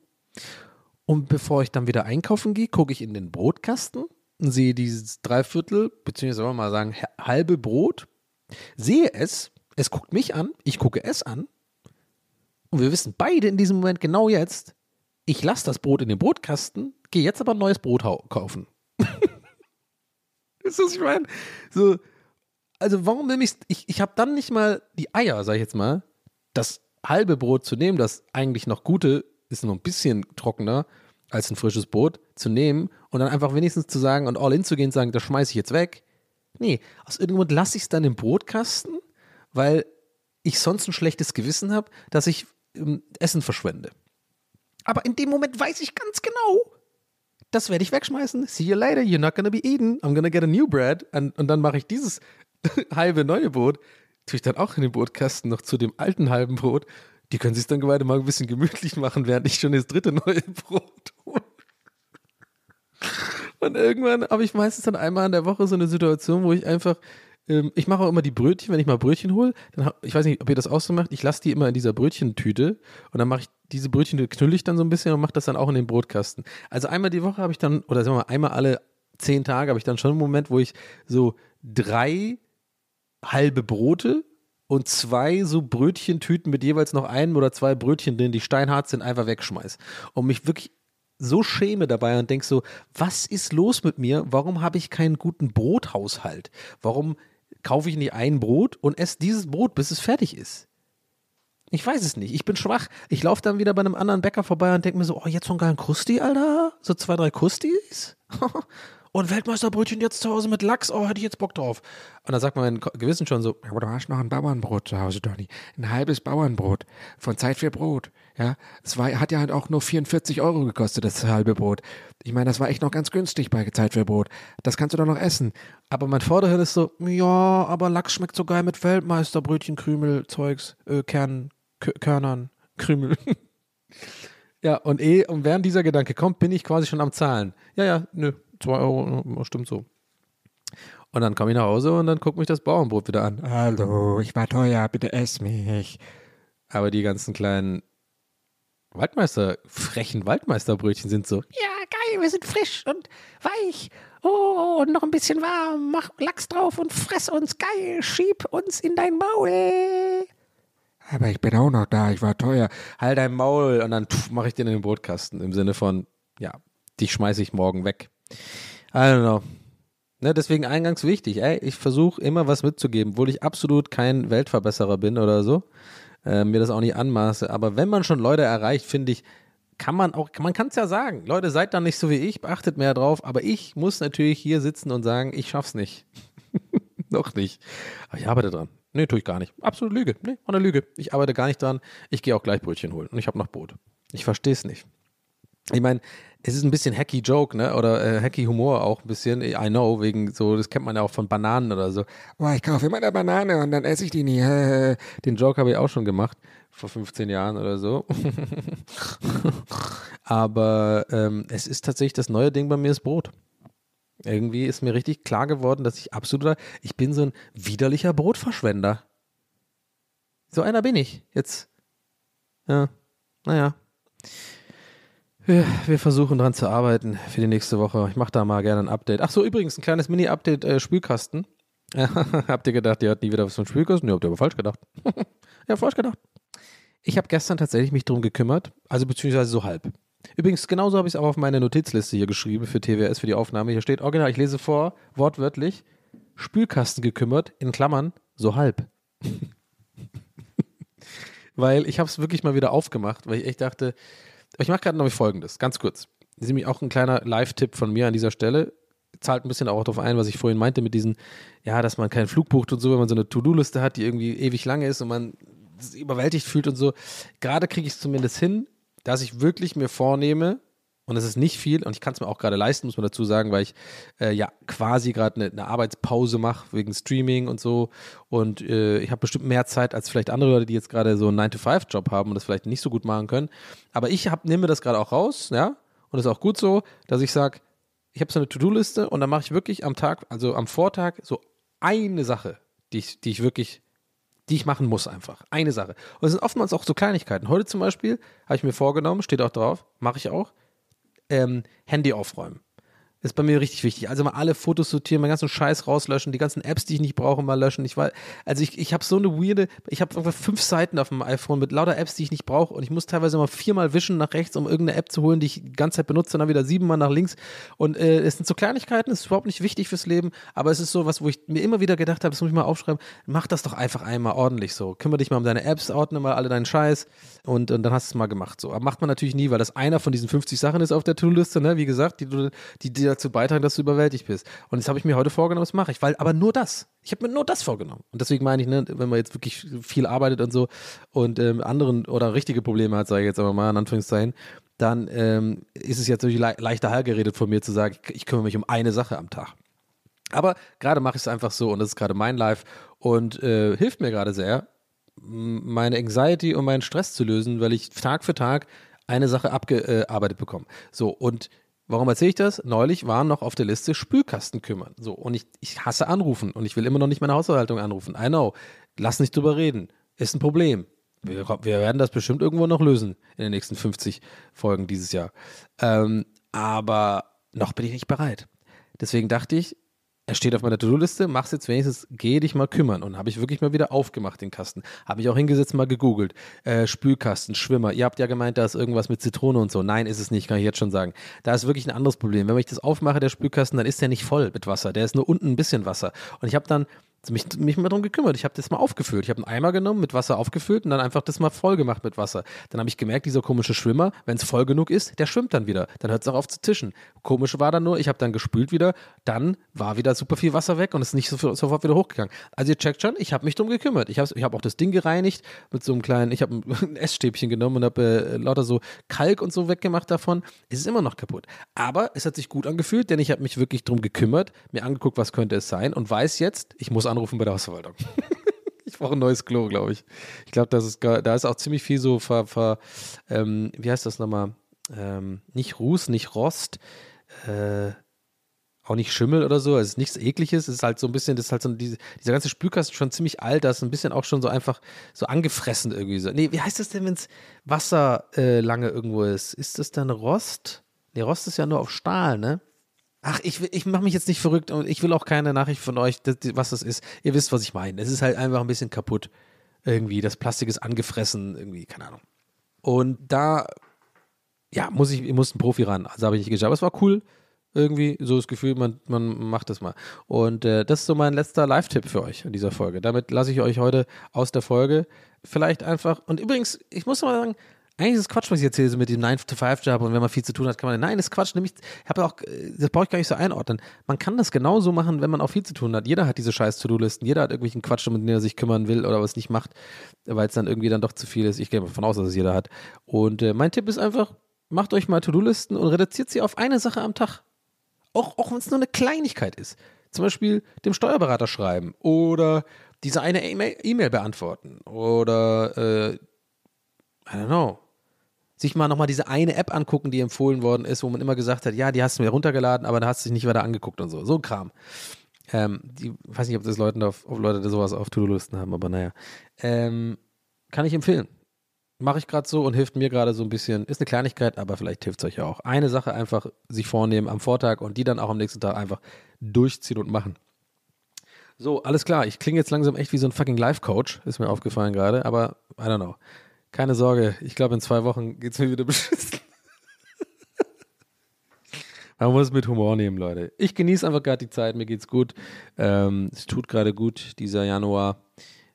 Und bevor ich dann wieder einkaufen gehe, gucke ich in den Brotkasten und sehe dieses Dreiviertel, beziehungsweise wollen wir mal sagen, halbe Brot, sehe es, es guckt mich an, ich gucke es an. Und wir wissen beide in diesem Moment genau jetzt, ich lasse das Brot in den Brotkasten, gehe jetzt aber ein neues Brot kaufen. Wisst ihr, was ich meine? So, also warum nehme ich ich, ich habe dann nicht mal die Eier, sag ich jetzt mal, das halbe Brot zu nehmen, das eigentlich noch gute, ist noch ein bisschen trockener als ein frisches Brot, zu nehmen und dann einfach wenigstens zu sagen und all in zu gehen und sagen, das schmeiße ich jetzt weg. Nee, aus irgendeinem Grund lasse ich es dann im Brotkasten, weil ich sonst ein schlechtes Gewissen habe, dass ich ähm, Essen verschwende. Aber in dem Moment weiß ich ganz genau, das werde ich wegschmeißen. See you later, you're not gonna be eaten. I'm gonna get a new bread. Und, und dann mache ich dieses halbe neue Brot, tue ich dann auch in den Brotkasten noch zu dem alten halben Brot. Die können sich dann gerade mal ein bisschen gemütlich machen, während ich schon das dritte neue Brot hole. Und irgendwann habe ich meistens dann einmal in der Woche so eine Situation, wo ich einfach ähm, ich mache auch immer die Brötchen, wenn ich mal Brötchen hole. Dann, ich weiß nicht, ob ihr das auch so macht. Ich lasse die immer in dieser Brötchentüte und dann mache ich diese Brötchen knülle ich dann so ein bisschen und mache das dann auch in den Brotkasten. Also einmal die Woche habe ich dann, oder sagen wir mal, einmal alle zehn Tage habe ich dann schon einen Moment, wo ich so drei halbe Brote und zwei so Brötchentüten mit jeweils noch einem oder zwei Brötchen drin, die steinhart sind, einfach wegschmeiß. Und mich wirklich so schäme dabei und denk so, was ist los mit mir? Warum habe ich keinen guten Brothaushalt? Warum kaufe ich nicht ein Brot und esse dieses Brot, bis es fertig ist? Ich weiß es nicht. Ich bin schwach. Ich laufe dann wieder bei einem anderen Bäcker vorbei und denke mir so, oh, jetzt so einen geilen Krusti, Alter. So zwei, drei Krustis. und Weltmeisterbrötchen jetzt zu Hause mit Lachs. Oh, hätte ich jetzt Bock drauf. Und dann sagt mein Gewissen schon so, aber du hast noch ein Bauernbrot zu Hause, Donny. Ein halbes Bauernbrot von Zeit für Brot. Ja, es war, hat ja halt auch nur 44 Euro gekostet, das halbe Brot. Ich meine, das war echt noch ganz günstig bei Zeit für Brot. Das kannst du doch noch essen. Aber mein Vorderhirn ist so, ja, aber Lachs schmeckt so geil mit Weltmeisterbrötchen, Krümel, Zeugs, äh, Kern, Körnern, Krümel. ja, und eh, und während dieser Gedanke kommt, bin ich quasi schon am Zahlen. Ja, ja, nö, zwei Euro, stimmt so. Und dann komme ich nach Hause und dann guckt mich das Bauernbrot wieder an. Hallo, ich war teuer, bitte ess mich. Aber die ganzen kleinen Waldmeister, frechen Waldmeisterbrötchen sind so, ja, geil, wir sind frisch und weich Oh, und noch ein bisschen warm. Mach Lachs drauf und fress uns. Geil. Schieb uns in dein Maul. Aber ich bin auch noch da. Ich war teuer. Halt dein Maul. Und dann mache ich den in den Brotkasten. Im Sinne von, ja, dich schmeiße ich morgen weg. I don't know. Ne, deswegen eingangs wichtig, ey, ich versuche immer was mitzugeben, obwohl ich absolut kein Weltverbesserer bin oder so, äh, mir das auch nicht anmaße. Aber wenn man schon Leute erreicht, finde ich, kann man auch, man kann es ja sagen, Leute, seid dann nicht so wie ich, beachtet mehr drauf, aber ich muss natürlich hier sitzen und sagen, ich schaff's nicht. Noch nicht. Aber ich arbeite dran. Nee, tue ich gar nicht. Absolut Lüge. Nee, eine Lüge. Ich arbeite gar nicht dran. Ich gehe auch gleich Brötchen holen und ich habe noch Brot. Ich verstehe es nicht. Ich meine, es ist ein bisschen hacky Joke, ne? Oder äh, hacky Humor auch ein bisschen. I know, wegen so, das kennt man ja auch von Bananen oder so. Boah, ich kaufe immer eine Banane und dann esse ich die nie. Den Joke habe ich auch schon gemacht, vor 15 Jahren oder so. Aber ähm, es ist tatsächlich das neue Ding bei mir ist Brot. Irgendwie ist mir richtig klar geworden, dass ich absoluter, ich bin so ein widerlicher Brotverschwender. So einer bin ich jetzt. Ja, naja. Wir, versuchen dran zu arbeiten für die nächste Woche. Ich mache da mal gerne ein Update. Ach so, übrigens, ein kleines Mini-Update äh, Spülkasten. habt ihr gedacht, ihr habt nie wieder was vom Spülkasten? Ne, habt ihr aber falsch gedacht. ja, falsch gedacht. Ich habe gestern tatsächlich mich drum gekümmert, also beziehungsweise so halb. Übrigens, genauso habe ich es auch auf meine Notizliste hier geschrieben für TWS, für die Aufnahme. Hier steht original, ich lese vor, wortwörtlich, Spülkasten gekümmert, in Klammern, so halb. weil ich habe es wirklich mal wieder aufgemacht, weil ich echt dachte, ich mache gerade noch folgendes, ganz kurz. Das ist nämlich auch ein kleiner Live-Tipp von mir an dieser Stelle. Zahlt ein bisschen auch darauf ein, was ich vorhin meinte mit diesen, ja, dass man keinen Flug bucht und so, wenn man so eine To-Do-Liste hat, die irgendwie ewig lange ist und man überwältigt fühlt und so. Gerade kriege ich es zumindest hin, dass ich wirklich mir vornehme, und es ist nicht viel, und ich kann es mir auch gerade leisten, muss man dazu sagen, weil ich äh, ja quasi gerade eine, eine, Arbeitspause mache wegen Streaming und so. Und äh, ich habe bestimmt mehr Zeit als vielleicht andere Leute, die jetzt gerade so einen 9-to-5-Job haben und das vielleicht nicht so gut machen können. Aber ich nehme das gerade auch raus, ja. Und das ist auch gut so, dass ich sage, ich habe so eine To-Do-Liste und dann mache ich wirklich am Tag, also am Vortag, so eine Sache, die ich, die ich wirklich die ich machen muss einfach. Eine Sache. Und es sind oftmals auch so Kleinigkeiten. Heute zum Beispiel habe ich mir vorgenommen, steht auch drauf, mache ich auch, ähm, Handy aufräumen. Ist bei mir richtig wichtig. Also mal alle Fotos sortieren, meinen ganzen Scheiß rauslöschen, die ganzen Apps, die ich nicht brauche, mal löschen. Ich war, also ich, ich habe so eine weirde, ich habe ungefähr fünf Seiten auf dem iPhone mit lauter Apps, die ich nicht brauche und ich muss teilweise mal viermal wischen nach rechts, um irgendeine App zu holen, die ich die ganze Zeit benutze, und dann wieder siebenmal nach links. Und äh, es sind so Kleinigkeiten, es ist überhaupt nicht wichtig fürs Leben, aber es ist so was, wo ich mir immer wieder gedacht habe, das muss ich mal aufschreiben, mach das doch einfach einmal ordentlich so. Kümmere dich mal um deine Apps, ordne mal alle deinen Scheiß und, und dann hast du es mal gemacht. So. Aber macht man natürlich nie, weil das einer von diesen 50 Sachen ist auf der To-Liste, ne? wie gesagt, die, die, die dazu beitragen, dass du überwältigt bist. Und das habe ich mir heute vorgenommen, das mache ich, weil aber nur das. Ich habe mir nur das vorgenommen. Und deswegen meine ich, ne, wenn man jetzt wirklich viel arbeitet und so und ähm, anderen oder richtige Probleme hat, sage ich jetzt aber mal in Anführungszeichen, dann ähm, ist es jetzt natürlich le leichter hergeredet von mir zu sagen, ich, ich kümmere mich um eine Sache am Tag. Aber gerade mache ich es einfach so und das ist gerade mein Life und äh, hilft mir gerade sehr, meine Anxiety und meinen Stress zu lösen, weil ich Tag für Tag eine Sache abgearbeitet bekomme. So, und Warum erzähle ich das? Neulich waren noch auf der Liste Spülkasten kümmern. So, und ich, ich hasse anrufen und ich will immer noch nicht meine Hausverwaltung anrufen. I know. Lass nicht drüber reden. Ist ein Problem. Wir, wir werden das bestimmt irgendwo noch lösen in den nächsten 50 Folgen dieses Jahr. Ähm, aber noch bin ich nicht bereit. Deswegen dachte ich, er steht auf meiner To-Do-Liste, mach's jetzt wenigstens, geh dich mal kümmern. Und habe ich wirklich mal wieder aufgemacht, den Kasten. Habe ich auch hingesetzt, mal gegoogelt. Äh, Spülkasten, Schwimmer. Ihr habt ja gemeint, da ist irgendwas mit Zitrone und so. Nein, ist es nicht, kann ich jetzt schon sagen. Da ist wirklich ein anderes Problem. Wenn ich das aufmache, der Spülkasten, dann ist der nicht voll mit Wasser. Der ist nur unten ein bisschen Wasser. Und ich habe dann mich, mich mal darum gekümmert. Ich habe das mal aufgefüllt. Ich habe einen Eimer genommen, mit Wasser aufgefüllt und dann einfach das mal voll gemacht mit Wasser. Dann habe ich gemerkt, dieser komische Schwimmer, wenn es voll genug ist, der schwimmt dann wieder. Dann hört es auch auf zu tischen. Komisch war dann nur, ich habe dann gespült wieder, dann war wieder super viel Wasser weg und es ist nicht so, sofort wieder hochgegangen. Also ihr checkt schon, ich habe mich darum gekümmert. Ich habe ich hab auch das Ding gereinigt mit so einem kleinen, ich habe ein Essstäbchen genommen und habe äh, lauter so Kalk und so weggemacht davon. Es ist immer noch kaputt. Aber es hat sich gut angefühlt, denn ich habe mich wirklich darum gekümmert, mir angeguckt, was könnte es sein und weiß jetzt, ich muss anrufen bei der Hausverwaltung. ich brauche ein neues Klo, glaube ich. Ich glaube, das ist da ist auch ziemlich viel so ver, ver ähm, wie heißt das nochmal? Ähm, nicht Ruß, nicht Rost, äh, auch nicht Schimmel oder so, es ist nichts ekliges, es ist halt so ein bisschen, das ist halt so, diese, dieser ganze Spülkasten schon ziemlich alt, da ist ein bisschen auch schon so einfach so angefressen irgendwie so. Nee, wie heißt das denn, wenn es Wasser äh, lange irgendwo ist? Ist das dann Rost? Nee, Rost ist ja nur auf Stahl, ne? Ach, ich, ich mache mich jetzt nicht verrückt und ich will auch keine Nachricht von euch, was das ist. Ihr wisst, was ich meine. Es ist halt einfach ein bisschen kaputt. Irgendwie, das Plastik ist angefressen, irgendwie, keine Ahnung. Und da, ja, muss ich, ich muss ein Profi ran. Also habe ich nicht geschafft. Aber es war cool. Irgendwie so das Gefühl, man, man macht das mal. Und äh, das ist so mein letzter Live-Tipp für euch in dieser Folge. Damit lasse ich euch heute aus der Folge vielleicht einfach. Und übrigens, ich muss mal sagen, eigentlich ist es Quatsch, was ich erzähle, so mit dem 9-to-5-Job und wenn man viel zu tun hat, kann man. Nein, ist Quatsch. Nämlich, ich habe auch, das brauche ich gar nicht so einordnen. Man kann das genauso machen, wenn man auch viel zu tun hat. Jeder hat diese scheiß To-Do-Listen, jeder hat irgendwelchen Quatsch, um den er sich kümmern will oder was nicht macht, weil es dann irgendwie dann doch zu viel ist. Ich gehe davon aus, dass es jeder hat. Und äh, mein Tipp ist einfach, macht euch mal To-Do-Listen und reduziert sie auf eine Sache am Tag. Auch, auch wenn es nur eine Kleinigkeit ist. Zum Beispiel dem Steuerberater schreiben oder diese eine E-Mail E-Mail beantworten oder äh, I don't know. Sich mal nochmal diese eine App angucken, die empfohlen worden ist, wo man immer gesagt hat, ja, die hast du mir runtergeladen, aber da hast du dich nicht weiter angeguckt und so. So ein Kram. Ähm, die, weiß nicht, ob das Leute, auf, ob Leute sowas auf To-Do-Listen haben, aber naja. Ähm, kann ich empfehlen. Mache ich gerade so und hilft mir gerade so ein bisschen. Ist eine Kleinigkeit, aber vielleicht hilft es euch ja auch. Eine Sache einfach sich vornehmen am Vortag und die dann auch am nächsten Tag einfach durchziehen und machen. So, alles klar. Ich klinge jetzt langsam echt wie so ein fucking Life-Coach, ist mir aufgefallen gerade, aber I don't know. Keine Sorge, ich glaube, in zwei Wochen geht es mir wieder beschissen. Man muss es mit Humor nehmen, Leute. Ich genieße einfach gerade die Zeit, mir geht's gut. Ähm, es tut gerade gut, dieser Januar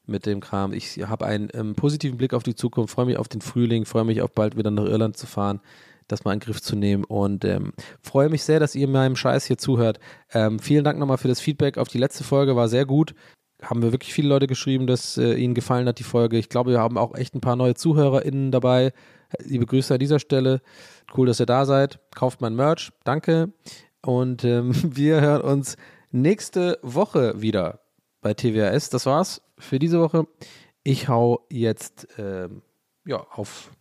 mit dem Kram. Ich habe einen ähm, positiven Blick auf die Zukunft, freue mich auf den Frühling, freue mich auf bald wieder nach Irland zu fahren, das mal in den Griff zu nehmen und ähm, freue mich sehr, dass ihr meinem Scheiß hier zuhört. Ähm, vielen Dank nochmal für das Feedback auf die letzte Folge, war sehr gut. Haben wir wirklich viele Leute geschrieben, dass äh, ihnen gefallen hat, die Folge. Ich glaube, wir haben auch echt ein paar neue ZuhörerInnen dabei. Liebe Grüße an dieser Stelle. Cool, dass ihr da seid. Kauft mein Merch. Danke. Und ähm, wir hören uns nächste Woche wieder bei TWAS. Das war's für diese Woche. Ich hau jetzt ähm, ja, auf,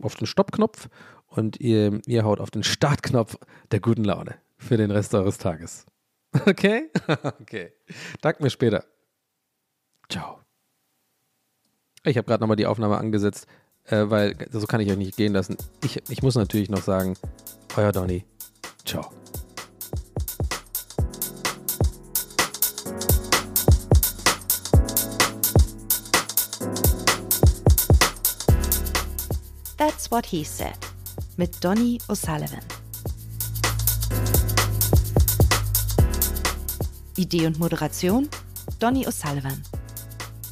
auf den Stoppknopf und ihr, ihr haut auf den Startknopf der guten Laune für den Rest eures Tages. Okay? okay. Dank mir später. Ciao. Ich habe gerade nochmal die Aufnahme angesetzt, äh, weil so kann ich euch nicht gehen lassen. Ich, ich muss natürlich noch sagen, euer Donny. Ciao. That's What He Said mit Donny O'Sullivan. Idee und Moderation Donny O'Sullivan.